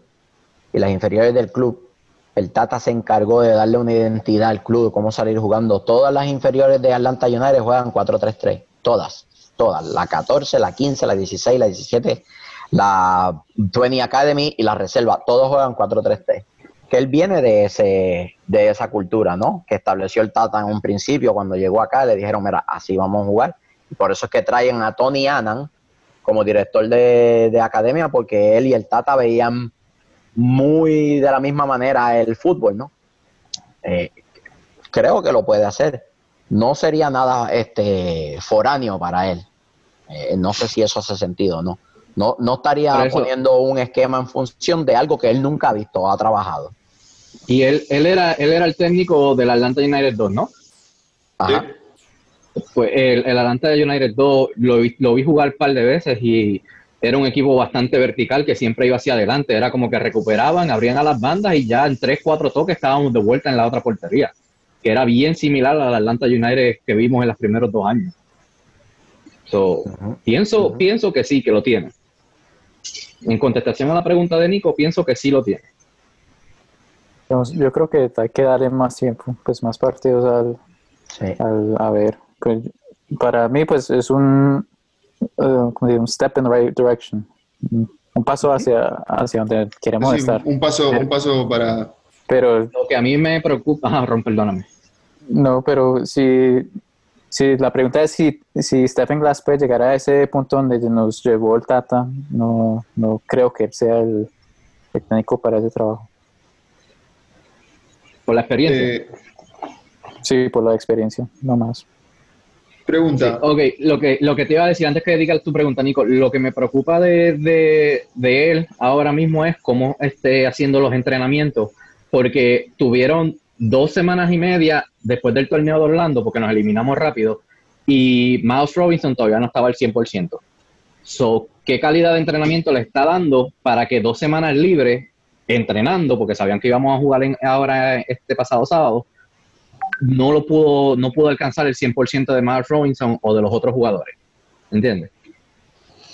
y las inferiores del club, el Tata se encargó de darle una identidad al club, de cómo salir jugando. Todas las inferiores de Atlanta United juegan 4-3-3, todas, todas, la 14, la 15, la 16, la 17, la 20 Academy y la reserva, todos juegan 4-3-3. Que él viene de ese de esa cultura, ¿no? Que estableció el Tata en un principio cuando llegó acá, le dijeron, mira, así vamos a jugar. Y por eso es que traen a Tony Annan como director de, de academia, porque él y el Tata veían muy de la misma manera el fútbol, ¿no? Eh, creo que lo puede hacer. No sería nada este foráneo para él. Eh, no sé si eso hace sentido, ¿no? No, no estaría eso- poniendo un esquema en función de algo que él nunca ha visto o ha trabajado. Y él, él, era, él era el técnico del Atlanta United 2, ¿no? Ajá. Pues el, el Atlanta United 2 lo, vi- lo vi jugar un par de veces y era un equipo bastante vertical que siempre iba hacia adelante. Era como que recuperaban, abrían a las bandas y ya en 3, 4 toques estábamos de vuelta en la otra portería. Que era bien similar al Atlanta United que vimos en los primeros dos años. So, pienso, pienso que sí, que lo tiene. En contestación a la pregunta de Nico, pienso que sí lo tiene. Entonces, yo creo que hay que darle más tiempo, pues más partidos al, Sí. al a ver. Pues, para mí, pues es un, eh, como digo, un step in the right direction. Un paso hacia, hacia donde queremos Sí, estar. un, paso, un paso para... Pero Lo que a mí me preocupa, [laughs] ah, Ron, perdóname. no, pero si, si la pregunta es si, si Stephen Glass puede llegar a ese punto donde nos llevó el Tata, no, no creo que él sea el técnico para ese trabajo. Por la experiencia. eh, Sí, por la experiencia, no más. Pregunta. ok, lo que, lo que te iba a decir antes que digas tu pregunta, Nico, lo que me preocupa de, de, de él ahora mismo es cómo esté haciendo los entrenamientos, porque tuvieron dos semanas y media después del torneo de Orlando, porque nos eliminamos rápido, y Miles Robinson todavía no estaba al 100%. So, ¿qué calidad de entrenamiento le está dando para que dos semanas libres entrenando, porque sabían que íbamos a jugar en- ahora este pasado sábado, no lo pudo, no pudo alcanzar el 100% de Miles Robinson o de los otros jugadores. ¿Entiendes?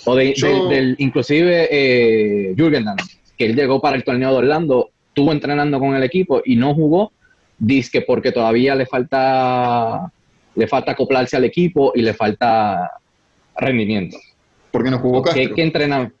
O de, Yo- del, del- inclusive eh, Jürgen Damm, que él llegó para el torneo de Orlando, estuvo entrenando con el equipo y no jugó, dice porque todavía le falta le falta acoplarse al equipo y le falta rendimiento. ¿Por qué no jugó ¿Qué, Castro? qué entrena-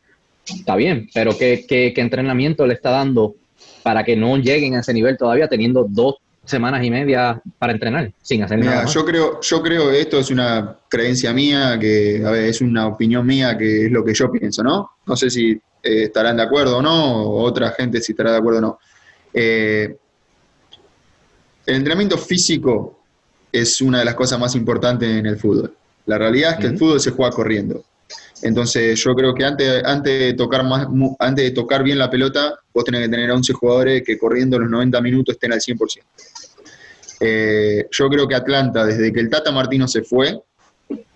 Está bien, pero ¿qué, qué, qué entrenamiento le está dando para que no lleguen a ese nivel todavía teniendo dos semanas y media para entrenar sin hacer nada más? yo creo, yo creo que esto es una creencia mía, que a ver, es una opinión mía, que es lo que yo pienso, ¿no? No sé si eh, estarán de acuerdo o no, o otra gente si estará de acuerdo o no. Eh, el entrenamiento físico es una de las cosas más importantes en el fútbol. La realidad es que el fútbol se juega corriendo. Entonces yo creo que antes, de tocar más, antes de tocar bien la pelota, vos tenés que tener 11 jugadores que corriendo los 90 minutos estén al 100%. Eh, yo creo que Atlanta, desde que el Tata Martino se fue,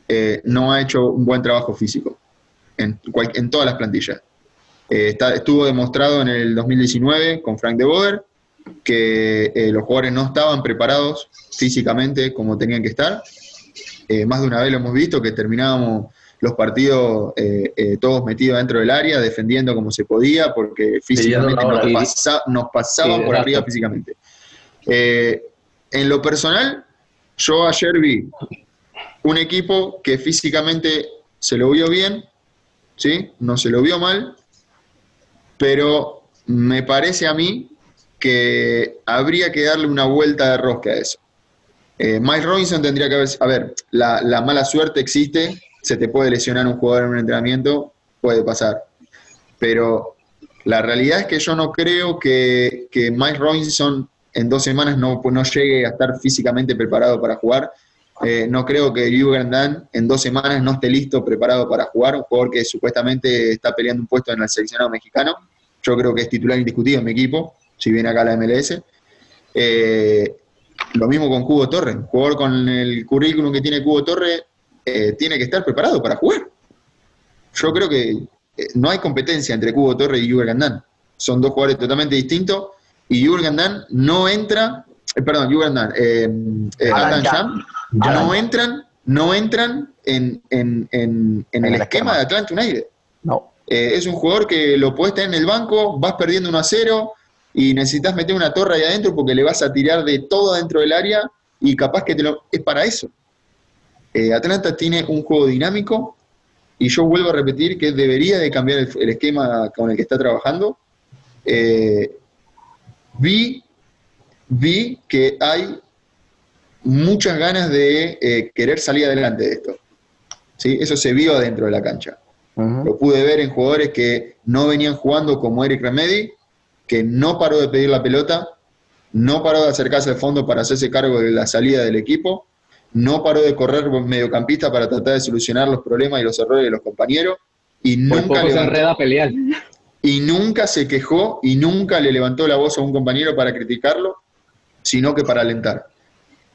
eh, no ha hecho un buen trabajo físico en, cual- en todas las plantillas. Eh, estuvo demostrado en el 2019 con Frank de Boer que eh, los jugadores no estaban preparados físicamente como tenían que estar. Más de una vez lo hemos visto que terminábamos los partidos eh, eh, todos metidos dentro del área, defendiendo como se podía, porque físicamente nos, pasa- nos pasaban Sí, por arriba físicamente. Eh, en lo personal, yo ayer vi un equipo que físicamente se lo vio bien, ¿sí? No se lo vio mal, pero me parece a mí que habría que darle una vuelta de rosca a eso. Mike Robinson tendría que haber... A ver, la, la mala suerte existe, se te puede lesionar un jugador en un entrenamiento, puede pasar. Pero la realidad es que yo no creo que, que Mike Robinson en dos semanas no, no llegue a estar físicamente preparado para jugar. Eh, no creo que Jürgen Damm en dos semanas no esté listo, preparado para jugar, un jugador que supuestamente está peleando un puesto en el seleccionado mexicano. Yo creo que es titular indiscutido en mi equipo, si viene acá la MLS. Eh, lo mismo con Cubo Torres. Jugador con el currículum que tiene Cubo Torres eh, tiene que estar preparado para jugar. Yo creo que eh, no hay competencia entre Cubo Torres y Jürgen Damm. Son dos jugadores totalmente distintos y Jürgen no entra, eh, perdón, Jürgen eh, Jam. Ya. no entran, no entran en, en- en- en el, el esquema esquema. de Atlanta United. No. Eh, es un jugador que lo puedes tener en el banco, vas perdiendo 1 a 0 y necesitas meter una torre ahí adentro porque le vas a tirar de todo dentro del área y capaz que te lo... Es para eso. Eh, Atlanta tiene un juego dinámico y yo vuelvo a repetir que debería de cambiar el, el esquema con el que está trabajando. Eh, vi, vi que hay muchas ganas de eh, querer salir adelante de esto. ¿Sí? Eso se vio adentro de la cancha. Lo pude ver en jugadores que no venían jugando como Eric Remedy, que no paró de pedir la pelota, no paró de acercarse al fondo para hacerse cargo de la salida del equipo, no paró de correr mediocampista para tratar de solucionar los problemas y los errores de los compañeros, y Por nunca, enreda a pelear. y nunca se quejó y nunca le levantó la voz a un compañero para criticarlo, sino que para alentar.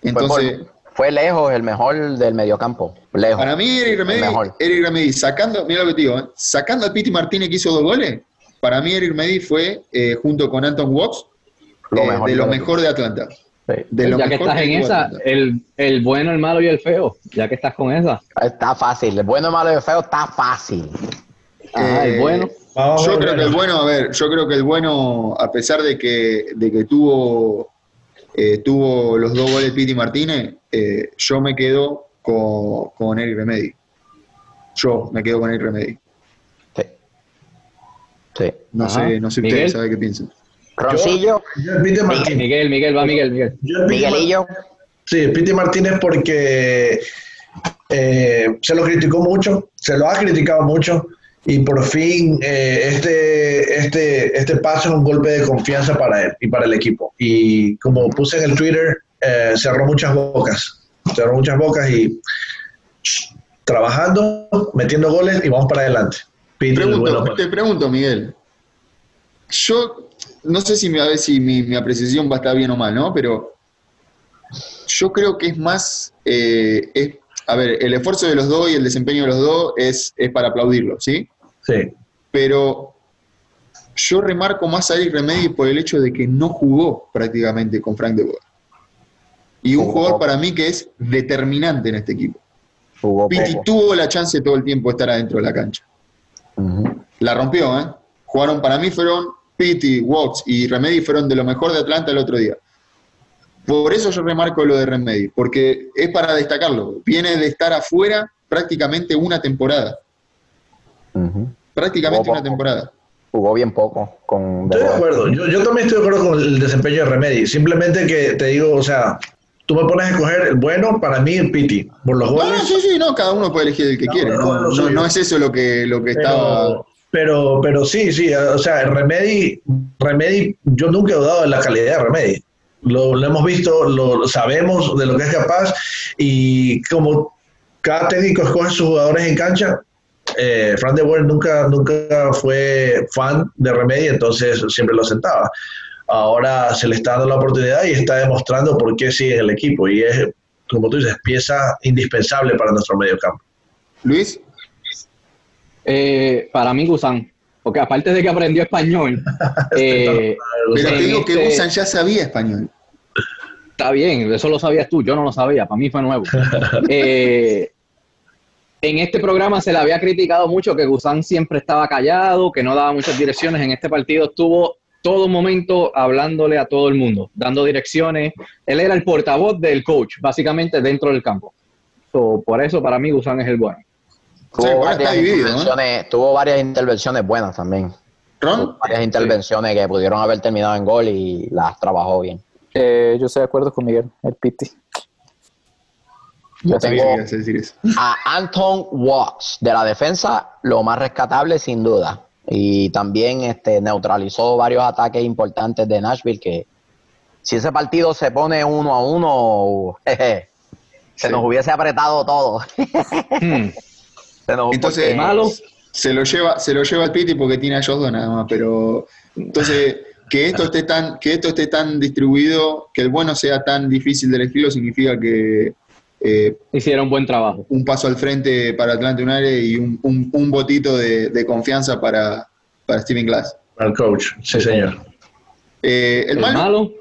Fue, Entonces, por- fue lejos el mejor del mediocampo. Lejos. Para mí, Eric Remedy, mejor. Eric Remedy, sacando, mira lo que te digo, ¿eh? sacando a Piti Martínez que hizo dos goles, para mí Eric Remedy fue, eh, junto con Anton Watts, Lo eh, de lo mejor de Atlanta. Sí. De lo ya que estás en esa, el, el bueno, el malo y el feo, ya que estás con esa. Está fácil. El bueno, el malo y el feo está fácil. Eh, el bueno. Vamos a Yo creo que el bueno, a ver, yo creo que el bueno, a pesar de que, de que tuvo, eh, tuvo los dos goles Piti Martínez, eh, yo me quedo con, con Eric Remedy. Yo me quedo con Eric Remedy. Sí. Sí. No Ajá. sé, no sé ustedes, ¿saben qué piensan? Roncillo, Yo el Pite Martínez. Miguel, Miguel, va Miguel, Miguel. Miguelillo. Sí, Piti Martínez porque eh, se lo criticó mucho, se lo ha criticado mucho y por fin eh, este, este, este paso es un golpe de confianza para él y para el equipo. Y como puse en el Twitter, eh, cerró muchas bocas, cerró muchas bocas y trabajando, metiendo goles y vamos para adelante. Piti, Pregunto, bueno, te pregunto, Miguel. Yo no sé si, me- a ver si mi, mi apreciación va a estar bien o mal, ¿no? Pero yo creo que es más. eh, es- a ver, el esfuerzo de los dos y el desempeño de los dos es, es para aplaudirlo, ¿sí? sí. Pero yo remarco más a Eric Remedy por el hecho de que no jugó prácticamente con Frank de Boer. Y un Jugó jugador para mí que es determinante en este equipo. Jugó Pitti poco. tuvo la chance todo el tiempo de estar adentro de la cancha. La rompió, ¿eh? Jugaron, para mí fueron Pitti, Watts y Remedy fueron de lo mejor de Atlanta el otro día. Por eso yo remarco lo de Remedy, porque es para destacarlo. Viene de estar afuera prácticamente una temporada. Prácticamente Jugó una temporada. Jugó bien poco con Estoy de acuerdo. Yo, yo también estoy de acuerdo con el desempeño de Remedy. Simplemente que te digo, o sea, tú me pones a escoger el bueno, para mí el Piti. Por los No, goles. no, sí, sí, no, cada uno puede elegir el que No, quiere. no, No, no, no, no es eso lo que, lo que estaba. Pero, pero, sí, sí, o sea, Remedy, Remedy, yo nunca he dudado de la calidad de Remedy. Lo, lo hemos visto, lo sabemos de lo que es capaz y como cada técnico escoge sus jugadores en cancha, eh, Fran de Boer nunca, nunca fue fan de Remedy, entonces siempre lo sentaba. Ahora se le está dando la oportunidad y está demostrando por qué sigue en el equipo y es, como tú dices, pieza indispensable para nuestro medio campo. Luis, Eh, para mí, Gusan, porque aparte de que aprendió español, [laughs] eh, pero te digo que este- Gusan ya sabía español. Está bien, eso lo sabías tú, yo no lo sabía, para mí fue nuevo. [laughs] Eh, en este programa se le había criticado mucho que Gusán siempre estaba callado, que no daba muchas direcciones. En este partido estuvo todo momento hablándole a todo el mundo, dando direcciones. Él era el portavoz del coach, básicamente dentro del campo. So, por eso para mí Gusán es el bueno. Tuvo, Sí, varias está dividido, ¿no? intervenciones, tuvo varias intervenciones buenas también. Varias intervenciones que pudieron haber terminado en gol y las trabajó bien. Eh, yo estoy de acuerdo con Miguel, el Piti. Yo tengo a decir eso. a Anton Watts de la defensa, lo más rescatable sin duda. Y también este, neutralizó varios ataques importantes de Nashville que si ese partido se pone uno a uno, [laughs] jeje, se Sí. nos hubiese apretado todo. [laughs] Hmm. Entonces, malo. se lo lleva, se lo lleva el Piti porque tiene a ellos dos nada más, pero entonces que esto esté tan, que esto esté tan distribuido, que el bueno sea tan difícil de elegirlo, significa que eh, Hicieron buen trabajo. un paso al frente para Atlanta United y un, un, un botito de, de confianza para, para Steven Glass. Al coach, sí, señor. Eh, el, El malo, malo,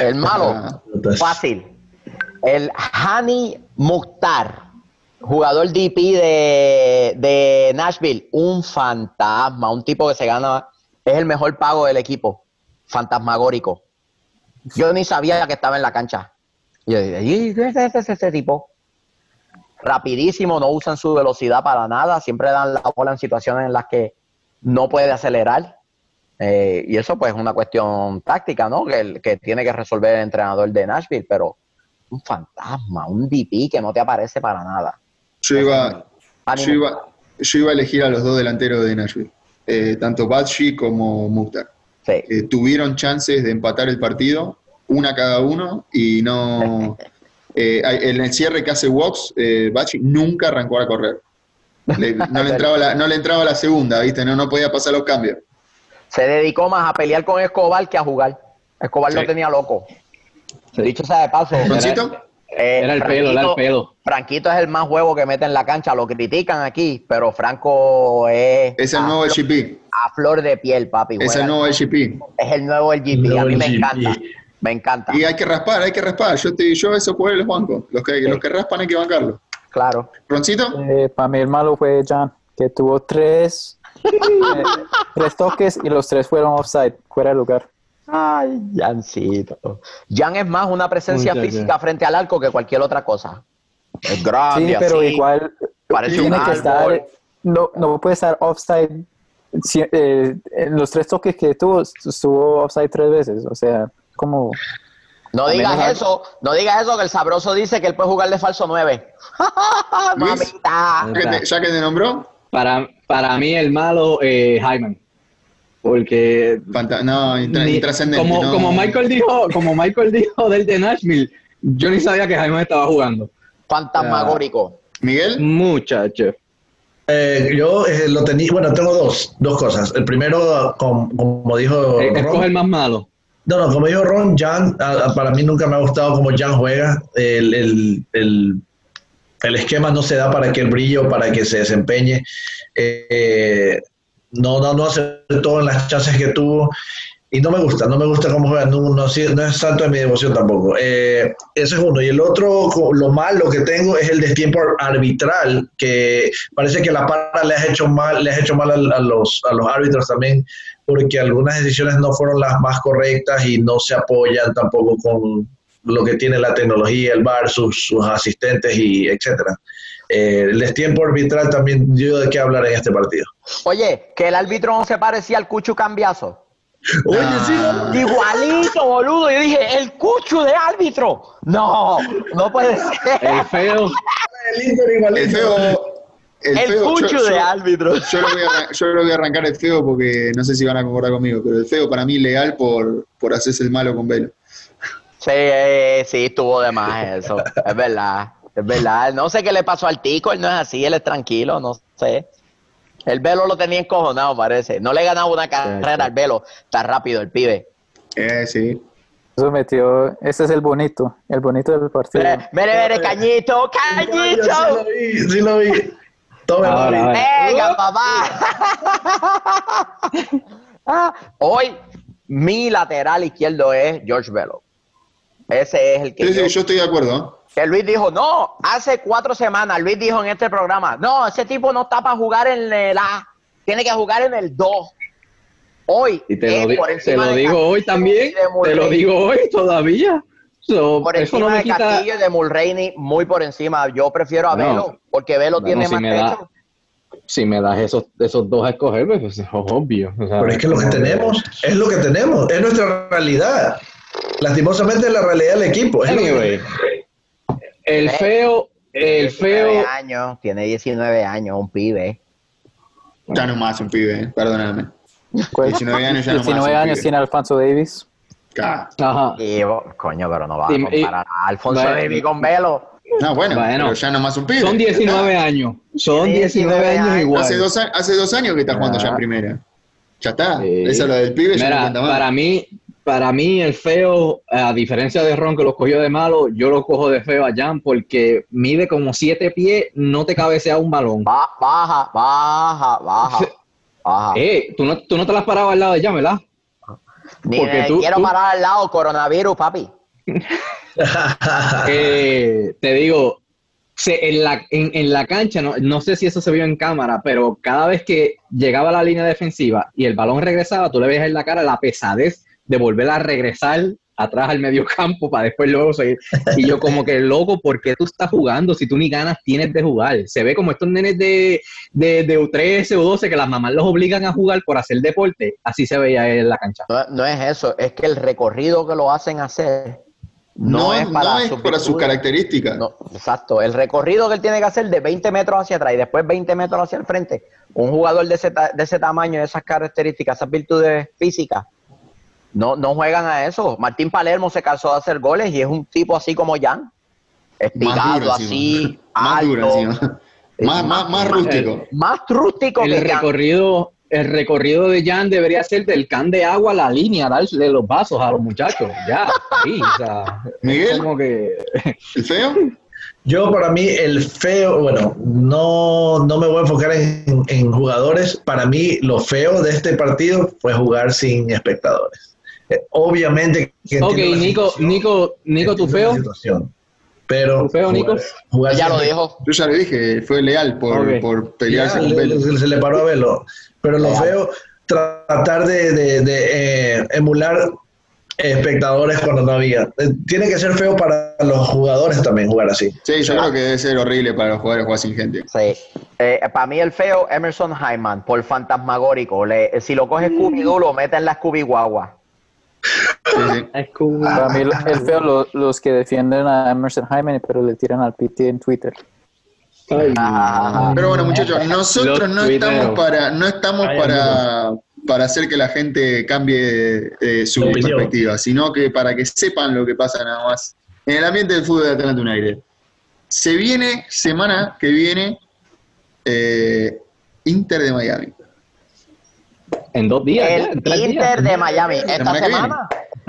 El malo, Ah, fácil. El Hani Mukhtar, jugador DP de, de Nashville, un fantasma, un tipo que se gana, es el mejor pago del equipo, fantasmagórico. Yo ni sabía que estaba en la cancha. Yo dije, "¿Y es ese, ese tipo? Rapidísimo, no usan su velocidad para nada, siempre dan la bola en situaciones en las que no puede acelerar. Eh, y eso pues es una cuestión táctica, ¿no? Que, que tiene que resolver el entrenador de Nashville, pero un fantasma, un DP que no te aparece para nada. Yo iba, yo iba, yo iba a elegir a los dos delanteros de Nashville, eh, tanto Batshi como Mukhtar. Sí. Eh, tuvieron chances de empatar el partido, una cada uno, y no. [laughs] eh, en el cierre que hace Wox, eh, Bachi nunca arrancó a correr. Le- [laughs] no, le entraba la, no le entraba la segunda, ¿viste? No, no podía pasar los cambios. Se dedicó más a pelear con Escobar que a jugar. Escobar Sí. lo tenía loco. Sí. Dicho sea de paso, ¿Roncito? Eh, era el pelo, era el Franquito- pelo. Franquito es el más huevo que mete en la cancha, lo critican aquí, pero Franco es Es el nuevo LGP. a flor de piel, papi. Es juega. el nuevo LGP. Es el nuevo LGP, a mí me LGP. encanta. Me encanta, Y hay que raspar, hay que raspar. Yo, te, yo eso por los bancos. Los que, los que raspan hay que bancarlos. claro. ¿Roncito? Eh, para mí el malo fue Jan, que tuvo tres, [laughs] eh, tres toques y los tres fueron offside, fuera de lugar. Ay, Jancito. Jan es más una presencia física frente al arco que cualquier otra cosa. Es grande, Sí, pero así, igual parece tiene un que estar, no, no puede estar offside. si- eh, en los tres toques que tuvo, estuvo offside tres veces. O sea, como No digas menos- eso, no digas eso, que el sabroso dice que él puede jugar de falso 9. [laughs] Luis. Mamita. Ya que te, ya que te nombró, Para, para mí el malo, eh, Hyman. Porque fanta- no, intrascendente. como, no. como Michael dijo, como Michael dijo del de Nashville, yo ni sabía que Hyman estaba jugando. fantasmagórico. Miguel, Muchacho. Eh, yo eh, lo tenía, bueno, tengo dos, dos cosas. El primero, com- como, dijo Eh, Ron, Escoge el más malo. no, no, como dijo Ron, Jan, a- a- para mí nunca me ha gustado como Jan juega. El, el, el, el esquema no se da para que el brillo, para que se desempeñe. No, no, no acertó en las chances que tuvo. Y no me gusta, no me gusta cómo juega, no, no, no es santo de mi devoción tampoco. Eh, ese es uno. Y el otro, lo malo que tengo es el destiempo arbitral, que parece que la para le has hecho mal, le has hecho mal al- a, los, a los árbitros también, porque algunas decisiones no fueron las más correctas y no se apoyan tampoco con lo que tiene la tecnología, el VAR, sus, sus asistentes y etcétera. Eh, el destiempo arbitral también dio de qué hablar en este partido. Oye, que el árbitro no se parecía al Cucho Cambiazo. Oye, sí, Ah. Igualito, boludo. Yo dije, el Cucho de árbitro. No, no puede ser. El feo. el el igualito. feo. El, El feo, Cucho yo, de yo- árbitro. yo lo voy a, arran- yo lo voy a arrancar el feo porque no sé si van a concordar conmigo, pero el feo para mí legal por, por hacerse el malo con Velo. Sí, eh, sí, estuvo de más eso. Es verdad, es verdad. No sé qué le pasó al tico, él no es así, él es tranquilo, no sé. El velo lo tenía encojonado, parece. No le ganaba una carrera al velo tan rápido el pibe. Eh, sí. Eso metió, ese es el bonito, el bonito del partido. Mire, mire, mire, cañito, Sí lo cañito. vi, sí lo vi. Tome, Ahora, papi. ahora. Venga, papá. [laughs] Ah, Hoy mi lateral izquierdo es George Velo. Ese es el que Sí, sí, yo- yo estoy de acuerdo. Que Luis dijo, no, hace cuatro semanas Luis dijo en este programa, no, ese tipo no está para jugar en el A, tiene que jugar en el 2. Hoy, Y te lo, di- te digo hoy también. Te lo digo hoy todavía. So, Por eso encima no me de quita. Castillo y de Mulroney, muy por encima. Yo prefiero a No. Velo, porque Velo Bueno, tiene si más me da- techo. Si me das esos, esos dos a escoger, pues es obvio. o sea, Pero es que lo que tenemos es lo que tenemos, es nuestra realidad. Lastimosamente es la realidad del equipo. es lo que- Anyway, el feo, el 19 feo. años, tiene 19 años, un pibe. Ya no más un pibe, perdóname. ¿Cuál? 19 años ya no más. 19 un años tiene Alfonso Davis. Ajá. Y, coño, pero no va a comparar a Alfonso bueno. Davis con Velo. No, bueno, Bueno. pero ya no más un pibe. Son 19 años. Son Sí, 19 19 años igual. Hace dos, a- hace dos años que está jugando ya en Ah. primera. Ya está. Sí. Eso es lo del pibe, ya no Mira, cuenta más. para mí, para mí el feo, a diferencia de Ron que lo cogió de malo, yo lo cojo de feo a Jan porque mide como 7 pies, no te cabecea un balón. Ba- baja, baja, baja. baja. Eh, tú no, tú no te las parabas al lado de Jan, ¿verdad? Ni porque me tú- quiero tú- parar al lado, coronavirus, papi. [laughs] Eh, te digo, se- en, la, en, en la cancha, no, no sé si eso se vio en cámara, pero cada vez que llegaba a la línea defensiva y el balón regresaba, tú le veías en la cara la pesadez de volver a regresar atrás al medio campo para después luego seguir. Y yo como que, loco, ¿por qué tú estás jugando si tú ni ganas tienes de jugar? Se ve como estos nenes de, de, de U13 o 12 que las mamás los obligan a jugar por hacer deporte. Así se veía en la cancha. No, no es eso, es que el recorrido que lo hacen hacer no, es para, no es sus para sus virtudes. características. No, exacto, el recorrido que él tiene que hacer de 20 metros hacia atrás y después 20 metros hacia el frente, un jugador de ese, ta- de ese tamaño, de esas características, esas virtudes físicas, no, no juegan a eso. Martín Palermo se cansó de hacer goles y es un tipo así como Jan, duro así. [laughs] Más duro alto, encima. Más, más, más rústico. más rústico el que Jan. recorrido el recorrido de Jan debería ser del can de agua a la línea, darle los vasos a los muchachos. Ya, sí, o sea, es Miguel. como que ¿El feo? Yo para mí el feo, bueno, no, no me voy a enfocar en, en jugadores. Para mí lo feo de este partido fue jugar sin espectadores. Eh, obviamente que Ok, Nico, Nico, Nico, tu feo. situación, pero ¿Tu feo, Nico? jugar- jugar Ya lo dijo. Yo ya le dije, fue leal por, por pelearse Ya, con le- se le paró a verlo. Pero lo feo, tratar de, de- de, eh, emular espectadores cuando no había. Eh, Tiene que ser feo para los jugadores también jugar así. Sí, yo creo que debe ser horrible para los jugadores jugar sin gente. Sí. Eh, para mí el feo, Emerson Hyman, por fantasmagórico. Le, si lo coge Scooby-Doo, lo mete en la Scooby-Guagua. Sí, sí. [laughs] Para mí el feo lo- los que defienden a Emerson Hyman, pero le tiran al PT en Twitter. Ay, Ah, Pero bueno, muchachos, nosotros Los no estamos para, no estamos Ay, para, para hacer que la gente cambie eh, su perspectiva, sino que para que sepan lo que pasa nada más en el ambiente del fútbol de Atlanta United. Se viene, semana que viene, eh, Inter de Miami. En dos días. ya, en El días. Inter de Miami. Esta Semana que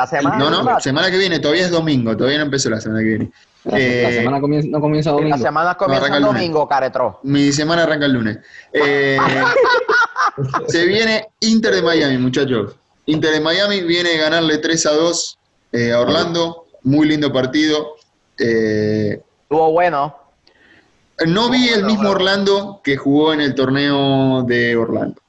semana. No, no, semana que viene, todavía es domingo, todavía no empezó la semana que viene. La, [laughs] la Eh, semana comienza, no comienza domingo. La semana comienza el lunes. domingo, Caretro. Mi semana arranca el lunes. Eh, [laughs] se viene Inter de Miami, muchachos. Inter de Miami viene a ganarle 3 a 2 eh, a Orlando. Muy lindo partido. Eh, Estuvo bueno. no vi el mismo Orlando que jugó en el torneo de Orlando.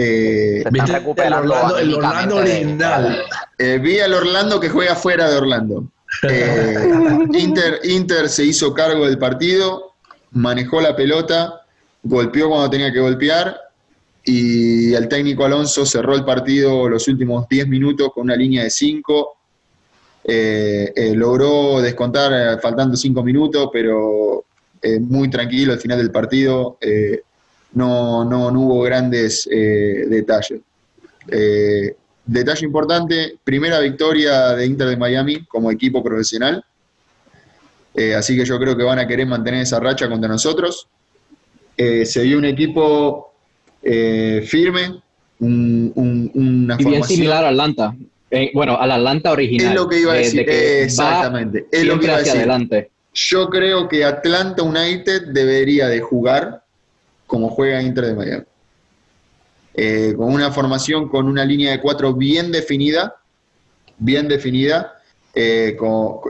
Eh, Se ¿Viste están el Orlando, el Orlando original? eh, vi al Orlando que juega fuera de Orlando. Eh, Inter, Inter se hizo cargo del partido, manejó la pelota, golpeó cuando tenía que golpear y el técnico Alonso cerró el partido los últimos 10 minutos con una línea de 5. logró descontar faltando 5 minutos, pero muy tranquilo al final del partido. eh, no, no, no hubo grandes eh, detalles. Eh, detalle importante, primera victoria de Inter de Miami como equipo profesional. Eh, así que yo creo que van a querer mantener esa racha contra nosotros. Se vio un equipo firme, un- un- una Y bien formación. similar a Atlanta. Bueno, al Atlanta original. Es lo que iba a de- decir, de exactamente. Es lo que iba a decir. adelante. Yo creo que Atlanta United debería de jugar como juega Inter de Miami. Eh, con una formación con una línea de cuatro bien definida, bien definida. Eh,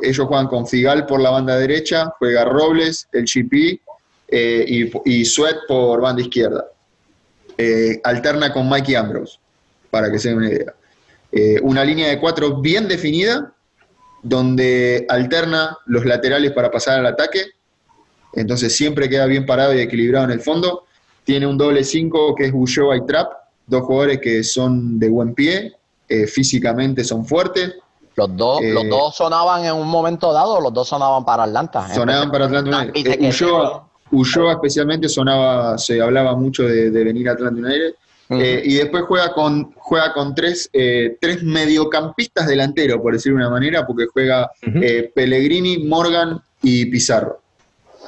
ellos juegan con Figal por la banda derecha, juega Robles, el GP eh, y, y Sweat por banda izquierda. Alterna con Mikey Ambrose, para que se den una idea. Una línea de cuatro bien definida, donde alterna los laterales para pasar al ataque, entonces siempre queda bien parado y equilibrado en el fondo. Tiene un doble 5 que es Ulloa y Trap, dos jugadores que son de buen pie, eh, físicamente son fuertes, Los dos, Eh, los dos sonaban en un momento dado, los dos sonaban para Atlanta. sonaban para Atlanta United. Eh, Ulloa, Ulloa especialmente sonaba, se hablaba mucho de, de venir a Atlanta United. Eh, y después juega con, juega con tres, eh, tres mediocampistas delanteros, por decirlo de una manera, porque juega eh, Pellegrini, Morgan y Pizarro.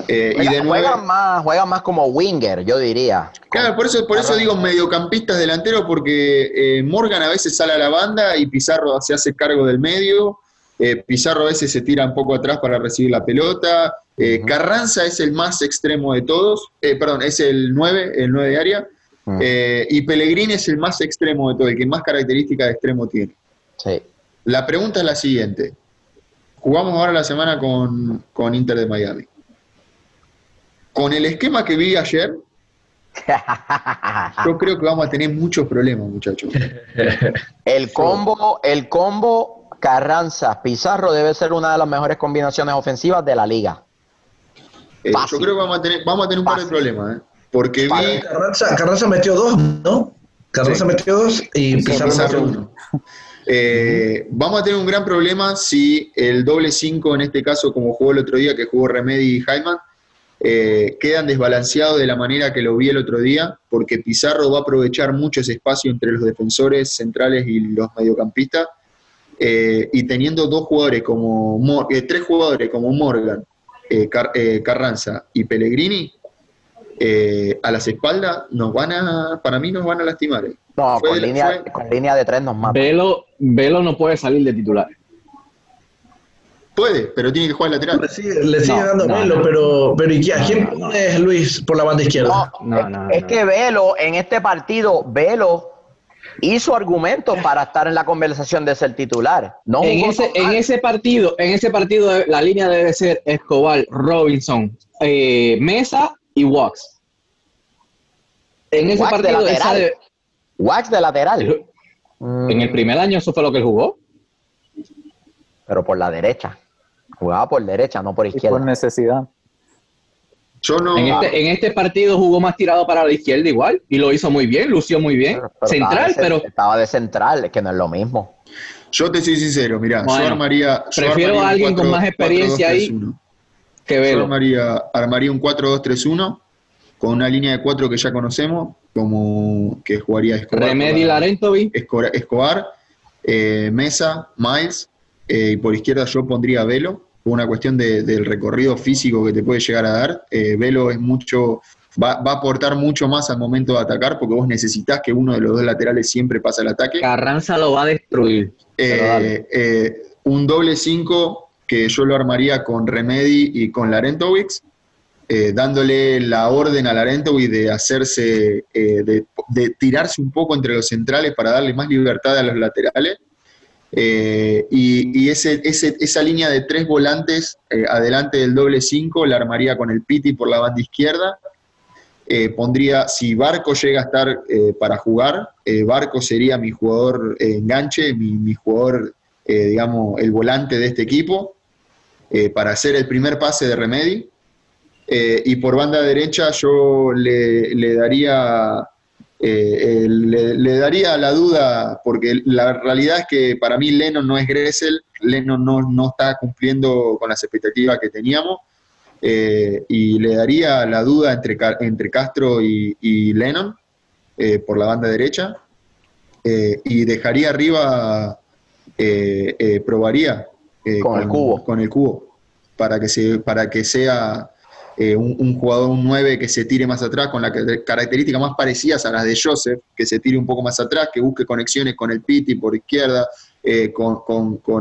Eh, y Juega- de nueve, juegan, más, juegan más como winger, yo diría. Claro, por eso, por eso digo mediocampistas delanteros, porque eh, Morgan a veces sale a la banda y Pizarro se hace cargo del medio. eh, Pizarro a veces se tira un poco atrás para recibir la pelota. eh. Carranza es el más extremo de todos. eh, perdón, es el 9, el 9 de área. Y Pellegrini es el más extremo de todo, el que más características de extremo tiene. Sí. La pregunta es la siguiente. Jugamos ahora la semana con, con Inter de Miami. Con el esquema que vi ayer, yo creo que vamos a tener muchos problemas, muchachos. El combo, el combo Carranza Pizarro debe ser una de las mejores combinaciones ofensivas de la liga. Eh, yo creo que vamos a tener, vamos a tener un par de problemas, ¿eh? Porque vi. Carranza, Carranza metió dos, ¿no? Carranza Sí. metió dos y Pizarro, Pizarro metió uno. uno. Eh, vamos a tener un gran problema si el doble 5, en este caso, como jugó el otro día, que jugó Remedy y Hyman, eh, quedan desbalanceados de la manera que lo vi el otro día, porque Pizarro va a aprovechar mucho ese espacio entre los defensores centrales y los mediocampistas, eh, y teniendo dos jugadores como eh, tres jugadores como Morgan, eh, Car- eh, Carranza y Pellegrini, eh, a las espaldas nos van a, para mí nos van a lastimar. eh. No, Fue- con, línea, fue- con línea de tres nos mata. Velo, Velo no puede salir de titular. Puede, pero tiene que jugar lateral. Le sigue, le sigue No, dando no, Melo, no. pero, pero ¿y qué- ¿a No, quién no, no. pones Luis por la banda izquierda? No, No, es, no, es no. que Velo, en este partido, Velo hizo argumentos para estar en la conversación de ser titular. No En ese, en partido, en ese partido la línea debe ser Escobar, Robinson, eh, Mesa y Wax. En ese Wax de partido, esa lateral. de- Wax de lateral. en el primer año eso fue lo que él jugó. Pero por la derecha. Jugaba por derecha, no por Y izquierda. por necesidad. Yo no. En este, en este partido jugó más tirado para la izquierda igual y lo hizo muy bien, lució muy bien. Pero Central, de pero Estaba de central, es que no es lo mismo. Yo te soy sincero, mirá, Bueno, yo armaría. yo prefiero armaría a alguien con 4- más experiencia ahí 4-2-3-1. que Yo Velo. armaría, armaría un 4-2-3-1 con una línea de 4 que ya conocemos, como que jugaría Escobar. Remedy Larentovi. Escobar, Escobar, eh, Mesa, Miles, eh, y por izquierda yo pondría Velo, una cuestión del recorrido físico que te puede llegar a dar. Eh, Velo es mucho, va, a aportar mucho más al momento de atacar porque vos necesitas que uno de los dos laterales siempre pase el ataque. Carranza lo va a destruir. Eh, eh, un doble 5 que yo lo armaría con Remedy y con Larentowicz, dándole la orden a Larentowicz de hacerse, de, de tirarse un poco entre los centrales para darle más libertad a los laterales eh, y, esa línea de tres volantes eh, adelante del doble 5 la armaría con el Piti por la banda izquierda. Eh, pondría, si Barco llega a estar para jugar, Barco sería mi jugador enganche, mi, jugador, digamos, el volante de este equipo, para hacer el primer pase de Remedy. y por banda derecha yo le daría eh, le, daría la duda, porque la realidad es que para mí Lennon no es Gressel, Lennon no, está cumpliendo con las expectativas que teníamos, eh, y le daría la duda entre, entre Castro y, Lennon eh, por la banda derecha, y dejaría arriba, probaría con, el cubo. Con el cubo, para que, se, para que sea eh, un, jugador, un 9 que se tire más atrás, con las características más parecidas a las de Joseph, que se tire un poco más atrás, que busque conexiones con el Piti por izquierda, eh, con,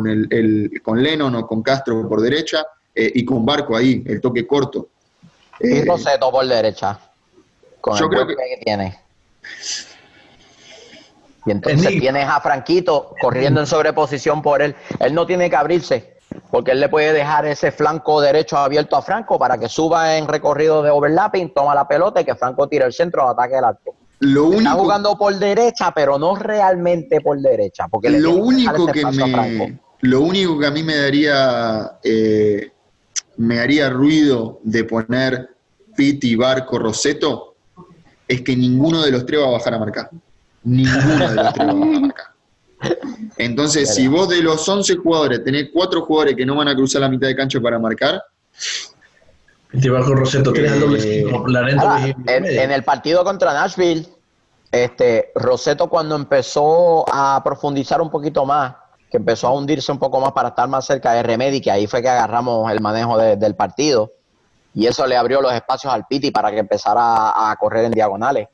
el, con Lennon o con Castro por derecha, eh, y con Barco ahí, el toque corto. y Roseto por derecha, con yo el creo que, que tiene. Y entonces tienes a Franquito corriendo en sobreposición por él. Él no tiene que abrirse porque él le puede dejar ese flanco derecho abierto a Franco para que suba en recorrido de overlapping, toma la pelota y que Franco tire el centro ataque el arco. Lo Está jugando por derecha, pero no realmente por derecha, porque lo único que, me, lo único que a mí me daría eh, me haría ruido de poner Piti, Barco, Roseto es que ninguno de los tres va a bajar a marcar. Ninguno de los tres va a bajar a marcar. [laughs] Entonces, si vos de los 11 jugadores tenés cuatro jugadores que no van a cruzar la mitad de cancha para marcar. Roseto, eh, en, el partido contra Nashville, este, Roseto cuando empezó a profundizar un poquito más, que empezó a hundirse un poco más para estar más cerca de Remedy, que ahí fue que agarramos el manejo del partido, y eso le abrió los espacios al Piti para que empezara a correr en diagonales.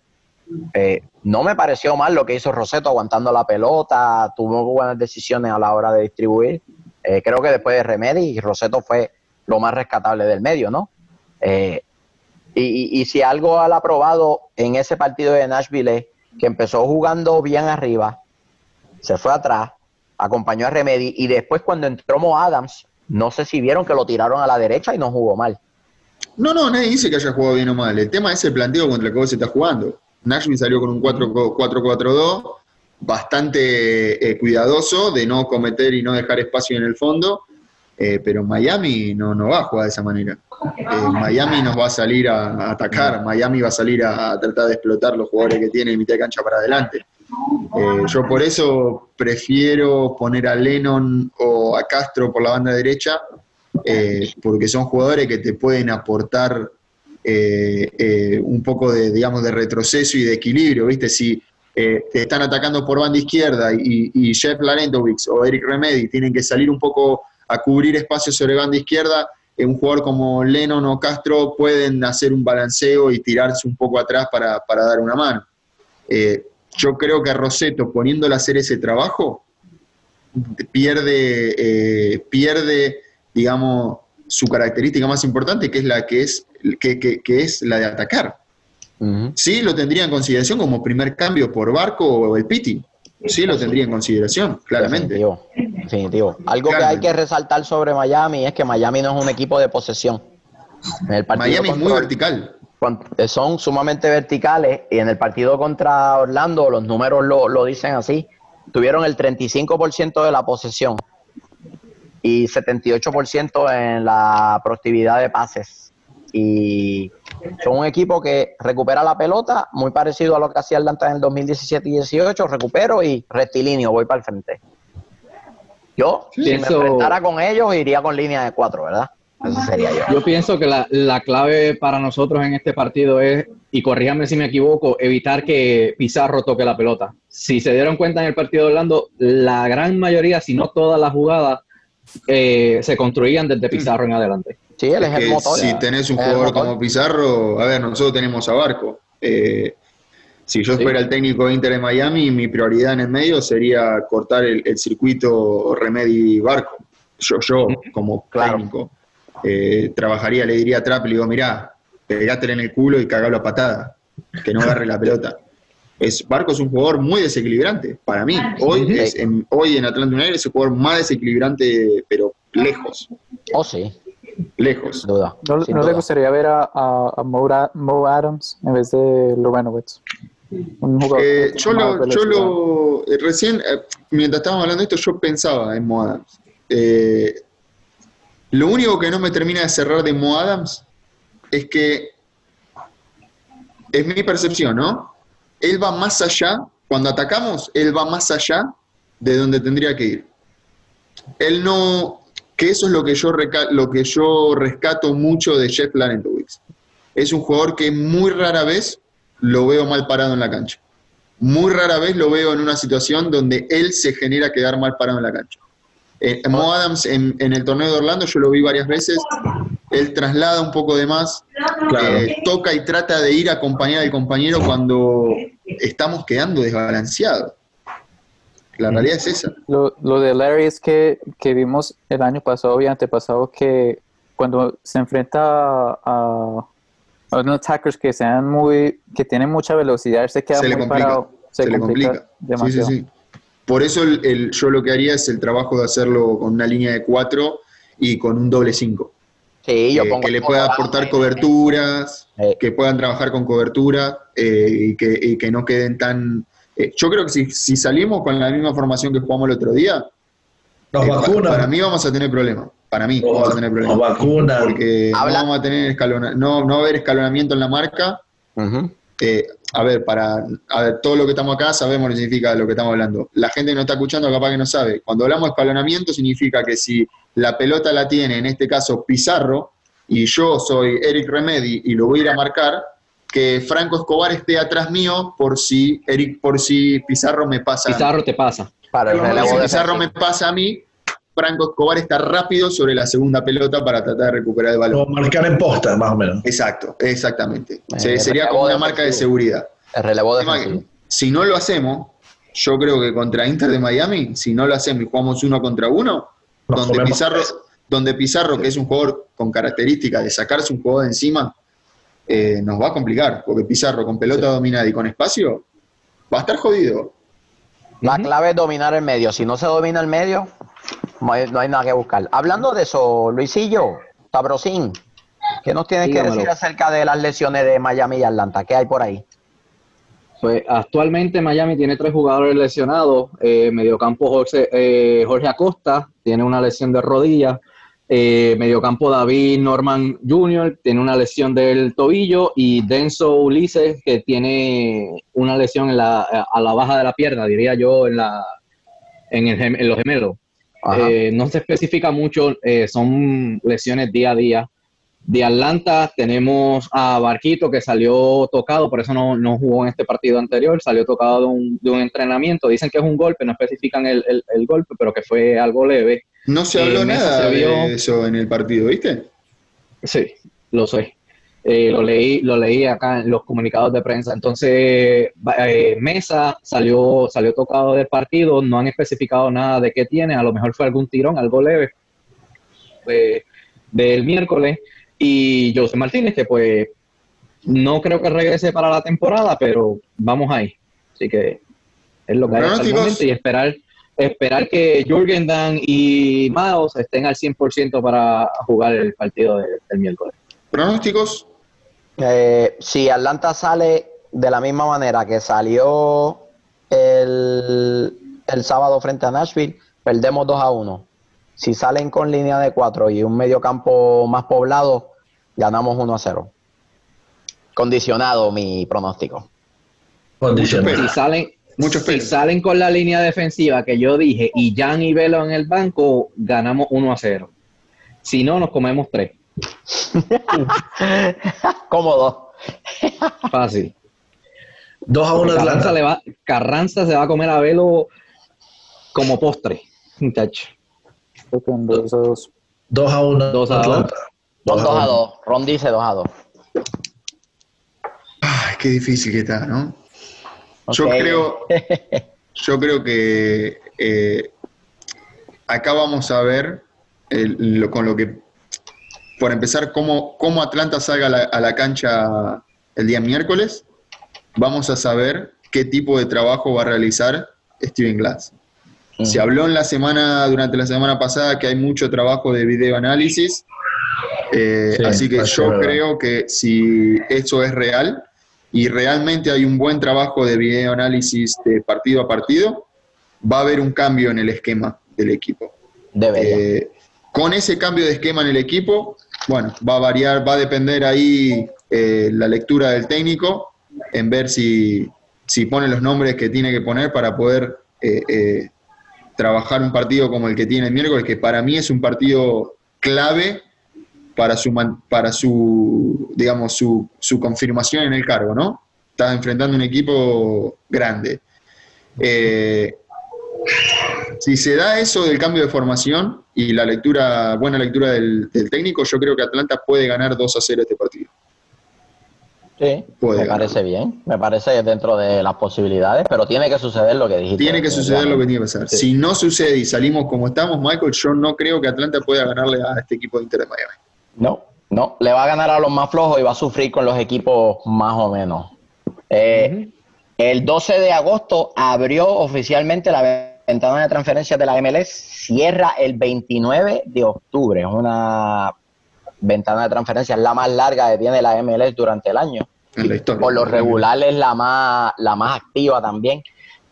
Eh, no me pareció mal lo que hizo Roseto aguantando la pelota, tuvo buenas decisiones a la hora de distribuir. Eh, creo que después de Remedy, Roseto fue lo más rescatable del medio, ¿no? Eh, y, si algo ha aprobado en ese partido de Nashville que empezó jugando bien arriba, se fue atrás, acompañó a Remedy y después cuando entró Mo Adams, no sé si vieron que lo tiraron a la derecha y no jugó mal. No, no, nadie dice que haya jugado bien o mal. El tema es el planteo contra el que vos está jugando. Nashville salió con un 4-4-2 bastante eh, cuidadoso de no cometer y no dejar espacio en el fondo, eh, pero Miami no, no va a jugar de esa manera. Eh, Miami nos va a salir a, atacar, Miami va a salir a, tratar de explotar los jugadores que tiene en mitad de cancha para adelante. yo por eso prefiero poner a Lennon o a Castro por la banda derecha, porque son jugadores que te pueden aportar eh, eh, un poco de, digamos, de retroceso y de equilibrio, ¿viste? Si eh, te están atacando por banda izquierda y, Jeff Larentovic o Eric Remedy tienen que salir un poco a cubrir espacios sobre banda izquierda, un jugador como Lennon o Castro pueden hacer un balanceo y tirarse un poco atrás para, dar una mano. yo creo que Roseto, poniéndole a hacer ese trabajo, pierde, pierde digamos, su característica más importante, que es la que es, que, es la de atacar. Sí, lo tendría en consideración como primer cambio por Barco o el Piti. Sí, lo tendría en consideración, claramente. Definitivo. Algo que hay que resaltar sobre Miami es que Miami no es un equipo de posesión. Miami es muy vertical. Son sumamente verticales y en el partido contra Orlando, los números lo, lo dicen así, tuvieron el 35% de la posesión y 78% en la productividad de pases. Y son un equipo que recupera la pelota, muy parecido a lo que hacía Atlanta en el 2017 y 18, recupero y rectilíneo, voy para el frente. Yo, si me enfrentara con ellos, iría con línea de cuatro, ¿verdad? Eso sería yo. Yo pienso que la, la clave para nosotros en este partido es, y corríjame si me equivoco, evitar que Pizarro toque la pelota. Si se dieron cuenta en el partido de Orlando, la gran mayoría, si no todas las jugadas, eh, se construían desde Pizarro en adelante. Sí, él es, Es el que motor. si tenés un jugador como Pizarro, a ver, nosotros tenemos a Barco. Eh, si yo Sí. fuera el técnico de Inter de Miami, mi prioridad en el medio sería cortar el, el circuito Remedy Barco. Yo, yo como Claro. técnico, eh, trabajaría, le diría a Trap, le digo, mirá, pegátele en el culo y cagalo a patada, que no agarre la pelota. Es, Barco es un jugador muy desequilibrante, para mí. Hoy, es, en, hoy en Atlanta United es el jugador más desequilibrante, pero lejos, Oh, sí, lejos. sin duda. ¿No, sin no le gustaría ver a, a, a Mo, Adams en vez de Lorenowitz? Un jugador Eh, yo lo, yo lo eh, recién, eh, mientras estábamos hablando de esto, yo pensaba en Mo Adams. Eh, lo único que no me termina de cerrar de Mo Adams es que es mi percepción, ¿no? Él va más allá, cuando atacamos, él va más allá de donde tendría que ir. Él no, que eso es lo que yo, lo que yo rescato mucho de Jeff Larentowicz. Es un jugador que muy rara vez lo veo mal parado en la cancha. Muy rara vez lo veo en una situación donde él se genera quedar mal parado en la cancha. Eh, Mo Adams en, en el torneo de Orlando yo lo vi varias veces, él traslada un poco de más, Claro. eh, toca y trata de ir a acompañar al compañero cuando estamos quedando desbalanceados. La realidad es esa. Lo, lo de Larry es que, que vimos el año pasado y antepasado que cuando se enfrenta a, a, a unos attackers que sean muy, que tienen mucha velocidad, se queda Se le muy complica, parado, se, le complica. Sí, sí, demasiado. sí. Por eso el- el- yo lo que haría es el trabajo de hacerlo con una línea de cuatro y con un doble cinco. Sí, yo que, pongo que le pueda aportar coberturas, Eh. que puedan trabajar con cobertura eh, y, que, y que no queden tan... eh, yo creo que si, si salimos con la misma formación que jugamos el otro día, Nos eh, vacunan. para mí vamos a tener problemas. Para mí vamos a tener Nos problemas. vacunan. Porque no vamos a tener escalona, no, no va a haber escalonamiento en la marca. Ujú. Eh, a ver, para a ver, todo lo que estamos acá sabemos lo que significa lo que estamos hablando. La gente que no está escuchando capaz que no sabe. Cuando hablamos de escalonamiento significa que si la pelota la tiene, en este caso Pizarro, y yo soy Eric Remedy y lo voy a ir a marcar, que Franco Escobar esté atrás mío por si Eric, por si Pizarro me pasa. a mí. Pizarro te pasa. Para el Por si Pizarro me pasa a mí, Franco Escobar está rápido sobre la segunda pelota para tratar de recuperar el balón. Como marcar en posta, más o menos. Exacto, exactamente. Eh, Se- sería como una marca de seguridad. El si no lo hacemos, yo creo que contra Inter de Miami, si no lo hacemos y jugamos uno contra uno, Nos donde Pizarro, tres. donde Pizarro, que es un jugador con características de sacarse un jugador de encima, eh, nos va a complicar, porque Pizarro con pelota dominada y con espacio va a estar jodido. La clave es dominar el medio. Si no se domina el medio, no hay, no hay nada que buscar. Hablando de eso, Luisillo, Tabrosín, ¿qué nos tienes que decir acerca de las lesiones de Miami y Atlanta? ¿Qué hay por ahí? Pues actualmente Miami tiene tres jugadores lesionados. Eh, mediocampo Jorge, eh, Jorge Acosta tiene una lesión de rodilla. Eh, mediocampo David Norman Jr. tiene una lesión del tobillo. Y Denso Ulises que tiene una lesión en la, a la baja de la pierna, diría yo, en, la, en, el gem- en los gemelos. Eh, no se especifica mucho, eh, son lesiones día a día. De Atlanta tenemos a Barquito que salió tocado, por eso no, no jugó en este partido anterior, salió tocado de un, de un entrenamiento. Dicen que es un golpe, no especifican el, el- el golpe, pero que fue algo leve. No se Eh, habló Mesa nada se vio- de eso en el partido, ¿viste? Sí, lo sé. Eh, lo leí, lo leí acá en los comunicados de prensa. Entonces, eh, Mesa salió, salió tocado del partido, no han especificado nada de qué tiene, a lo mejor fue algún tirón, algo leve eh, del miércoles. Y José Martínez, que pues no creo que regrese para la temporada, pero vamos ahí. Así que es lo que hay hasta el momento y esperar, esperar que Jürgen Dan y Miles estén al 100% para jugar el partido de- del miércoles. ¿Pronósticos? Eh, si Atlanta sale de la misma manera que salió el, el sábado frente a Nashville, perdemos 2 a 1. Si salen con línea de 4 y un medio campo más poblado, ganamos 1 a 0. Condicionado mi pronóstico. Condicional. Si salen, Mucho si salen con la línea defensiva que yo dije y Jan y Velo en el banco, ganamos 1 a 0. Si no, nos comemos 3. [laughs] Cómodo. Fácil. 2 a 1 Carranza, Atlanta. le va, Carranza se va a comer a Velo como postre. Muchacho. creo que en 2 a 2. 2 a 1. 2 a 2. Atlanta. Son 2 a 2. Ron dice 2 a 2. Ay, qué difícil que está, ¿no? Yo Ok. creo, [laughs] yo creo que eh, acá vamos a ver el- lo- con lo que, por empezar, cómo, cómo Atlanta salga a la, a la cancha el día miércoles. Vamos a saber qué tipo de trabajo va a realizar Steven Glass. Se habló en la semana, durante la semana pasada, que hay mucho trabajo de videoanálisis. Eh, Sí, así que yo verdad. creo que si eso es real y realmente hay un buen trabajo de videoanálisis de partido a partido, va a haber un cambio en el esquema del equipo. Debería. Eh, con ese cambio de esquema en el equipo, bueno, va a variar, va a depender ahí eh, la lectura del técnico en ver si, si pone los nombres que tiene que poner para poder eh, eh, trabajar un partido como el que tiene el miércoles, que para mí es un partido clave para su, para su digamos, su, su confirmación en el cargo, ¿no? Está enfrentando un equipo grande. Si se da eso del cambio de formación y la lectura, buena lectura del, del técnico, yo creo que Atlanta puede ganar 2 a 0 este partido. Sí, puede me ganar. parece bien. Me parece dentro de las posibilidades, pero tiene que suceder lo que dijiste. Tiene que suceder lo que tiene que pasar. Si no sucede y salimos como estamos, Michael, yo no creo que Atlanta pueda ganarle a este equipo de Inter de Miami. No, no. Le va a ganar a los más flojos y va a sufrir con los equipos más o menos. Eh, El 12 de agosto abrió oficialmente la ventana de transferencias de la MLS. Cierra el 29 de octubre. Es una ventana de transferencias la más larga que tiene la MLS durante el año. En la historia. Por lo regular es la más, la más activa también.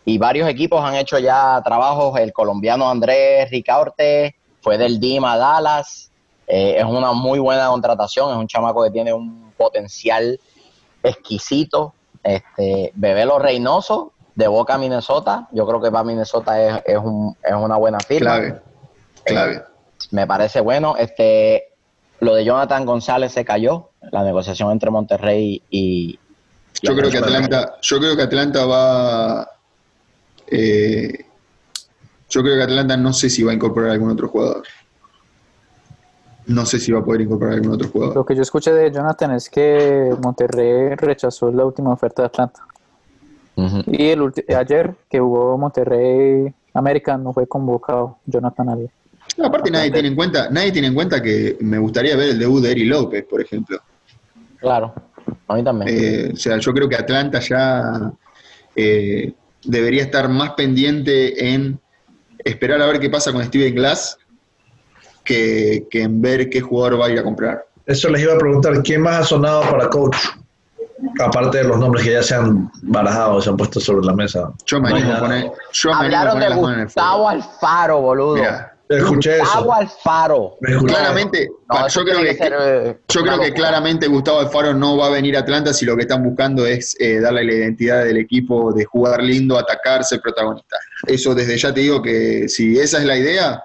Y varios equipos han hecho ya trabajos. El colombiano Andrés Ricaurte fue del Dima Dallas. Eh, es una muy buena contratación. Es un chamaco que tiene un potencial exquisito. Este, Bebelo Reynoso de Boca Minnesota. Yo creo que para Minnesota es, es, un- es una buena firma. Clave. Clave. Me parece bueno. Este, lo de Jonathan González se cayó. La negociación entre Monterrey y. y Yo creo que Atlanta. Yo creo que Atlanta va. eh, yo creo que Atlanta no sé si va a incorporar algún otro jugador. No sé si va a poder incorporar algún otro jugador. Lo que yo escuché de Jonathan es que Monterrey rechazó la última oferta de Atlanta. Y el ayer que jugó Monterrey América no fue convocado Jonathan Arias. No, aparte nadie tiene en cuenta, nadie tiene en cuenta que me gustaría ver el debut de Eri López, por ejemplo. Claro, a mí también. Eh, o sea, yo creo que Atlanta ya eh, debería estar más pendiente en esperar a ver qué pasa con Steven Glass que, que en ver qué jugador va a ir a comprar. Eso les iba a preguntar, ¿quién más ha sonado para coach? Aparte de los nombres que ya se han barajado, se han puesto sobre la mesa. Yo me animo a poner, yo Hablaron de. Gustavo Alfaro, boludo. Mira, Escuché Gustavo eso. Alfaro. Claramente, No, yo creo que, ser, eh, yo creo que claramente Gustavo Alfaro no va a venir a Atlanta si lo que están buscando es eh, darle la identidad del equipo de jugar lindo, atacar, ser protagonista. Eso desde ya te digo que si esa es la idea,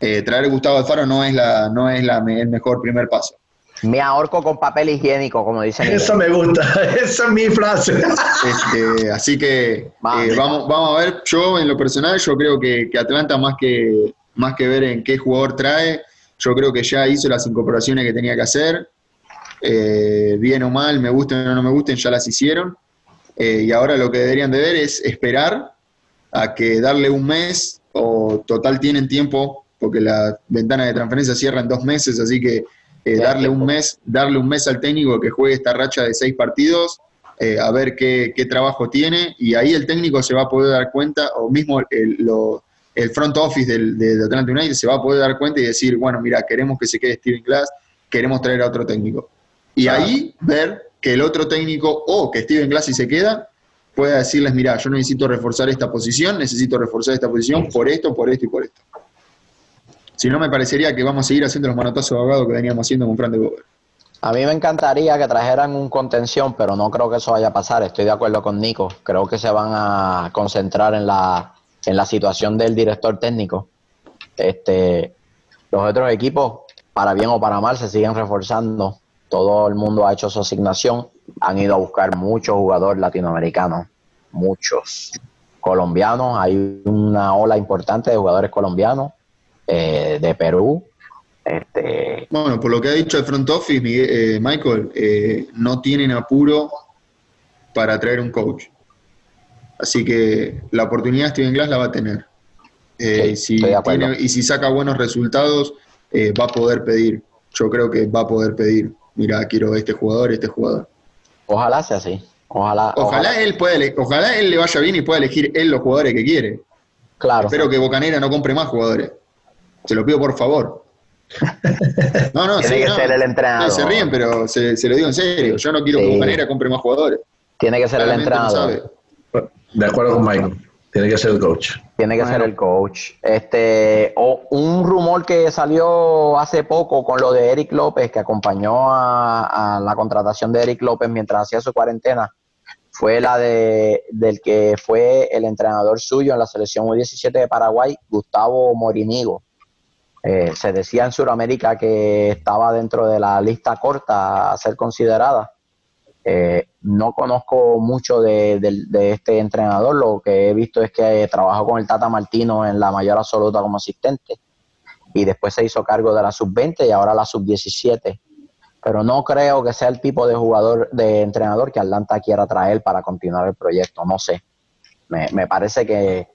eh, traer a Gustavo Alfaro no es la, no es la, el mejor primer paso. Me ahorco con papel higiénico, como dicen. Esa me gusta, [laughs] esa es mi frase. Este, así que Vamos. eh, vamos, vamos a ver, yo en lo personal, yo creo que, que Atlanta más que, más que ver en qué jugador trae, yo creo que ya hizo las incorporaciones que tenía que hacer, Eh, bien o mal, me gusten o no me gusten, ya las hicieron, Eh, y ahora lo que deberían de ver es esperar a que darle un mes, o total tienen tiempo, porque la ventana de transferencia cierra en dos meses, así que eh, darle un mes, darle un mes al técnico que juegue esta racha de seis partidos, eh, a ver qué, qué trabajo tiene, y ahí el técnico se va a poder dar cuenta, o mismo el, lo- el front office del, de Atlanta United se va a poder dar cuenta y decir, bueno, mira, queremos que se quede Steven Glass, queremos traer a otro técnico. Y Claro. ahí ver que el otro técnico, o que Steven Glass si se queda, pueda decirles, mira, yo necesito reforzar esta posición, necesito reforzar esta posición por esto, por esto y por esto. Si no, me parecería que vamos a seguir haciendo los manotazos ahogados que veníamos haciendo con Fran de Boer. A mí me encantaría que trajeran un contención, pero no creo que eso vaya a pasar. Estoy de acuerdo con Nico. Creo que se van a concentrar en la, en la situación del director técnico. Este, los otros equipos, para bien o para mal, se siguen reforzando. Todo el mundo ha hecho su asignación. Han ido a buscar muchos jugadores latinoamericanos, muchos colombianos. Hay una ola importante de jugadores colombianos. Eh, de Perú. Este, Bueno, por lo que ha dicho el front office, Miguel- eh, Michael, eh, no tienen apuro para traer un coach. Así que la oportunidad Steven Glass la va a tener. Eh, Sí, si tiene- y si saca buenos resultados, va a poder pedir. Yo creo que va a poder pedir. Mira, quiero este jugador, este jugador. ojalá sea así. Ojalá, Ojalá él pueda, ojalá él le vaya bien y pueda elegir él los jugadores que quiere. Claro. Espero que Bocanera no compre más jugadores. Se lo pido por favor. [laughs] No, no, Tiene sí, que no. ser el entrenador. Se ríen, pero se, se lo digo en serio. Yo no quiero que Sí. Bocanera compre más jugadores. Tiene que ser el Claramente entrenador. De acuerdo con Michael. Tiene que ser el coach. Tiene que ser el coach. Este, o un rumor que salió hace poco con lo de Eric López, que acompañó a, a la contratación de Eric López mientras hacía su cuarentena, fue la de del que fue el entrenador suyo en la selección U17 de Paraguay, Gustavo Morinigo. Eh, se decía en Sudamérica que estaba dentro de la lista corta a ser considerada. Eh, no conozco mucho de, este entrenador, lo que he visto es que trabajó con el Tata Martino en la mayor absoluta como asistente y después se hizo cargo de la sub-20 y ahora la sub-17. Pero no creo que sea el tipo de jugador, de entrenador que Atlanta quiera traer para continuar el proyecto, no sé. Me parece que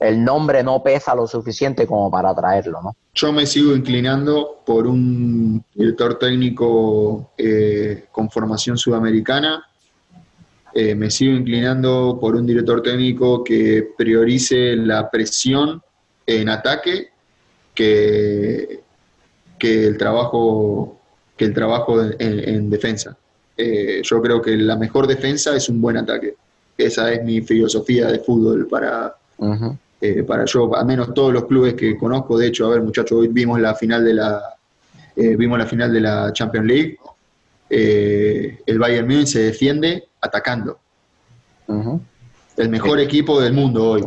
el nombre no pesa lo suficiente como para traerlo, ¿no? Yo me sigo inclinando por un director técnico eh, con formación sudamericana. Eh, me sigo inclinando por un director técnico que priorice la presión en ataque que, que el trabajo, que el trabajo en, en defensa. Eh, yo creo que la mejor defensa es un buen ataque. Esa es mi filosofía de fútbol para, Eh, para yo, al menos todos los clubes que conozco, de hecho, a ver muchachos, hoy vimos la final de la eh, vimos la final de la Champions League, Eh, el Bayern Múnich se defiende atacando, el mejor equipo del mundo hoy,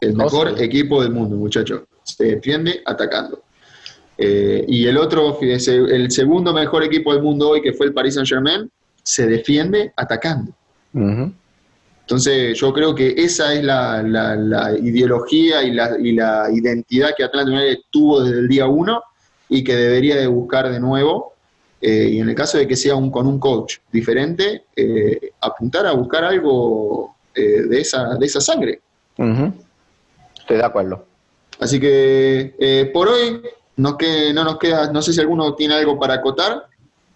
el mejor equipo del mundo, muchachos, se defiende atacando. Eh, y el otro, el segundo mejor equipo del mundo hoy, que fue el Paris Saint Germain, se defiende atacando. Entonces yo creo que esa es la, la- la ideología y la, y la identidad que Atlanta United tuvo desde el día uno y que debería de buscar de nuevo. Eh, y en el caso de que sea un, con un coach diferente, eh, apuntar a buscar algo eh, de, esa, de esa sangre. Ujú. Estoy de acuerdo. Así que eh, por hoy nos que, no nos queda, no sé si alguno tiene algo para acotar.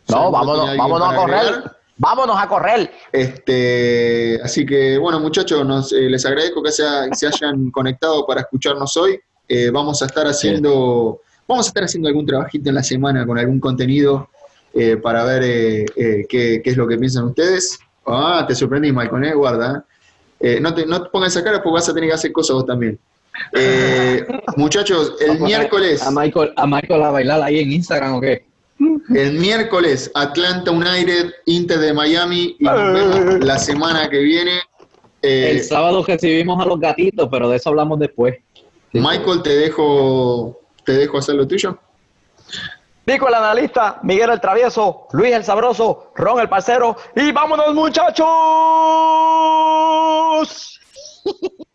No, vámonos, vámonos a correr. agregar. Vámonos a correr. Este, así que bueno muchachos, nos, eh, les agradezco que se, se hayan [laughs] conectado para escucharnos hoy. Eh, vamos a estar haciendo, vamos a estar haciendo algún trabajito en la semana con algún contenido eh, para ver qué, qué es lo que piensan ustedes. Ah, te sorprendí, Michael, eh, guarda. no, te, no te pongas esa cara porque vas a tener que hacer cosas vos también. [laughs] Muchachos, el Vamos miércoles, A Michael, a Michael a bailar ahí en Instagram o qué? El miércoles, Atlanta United, Inter de Miami y nos vemos la semana que viene. Eh, El sábado recibimos a los gatitos, pero de eso hablamos después. Michael, te dejo, te dejo hacer lo tuyo. Nico el analista, Miguel el travieso, Luis el sabroso, Ron el parcero y vámonos muchachos. [laughs]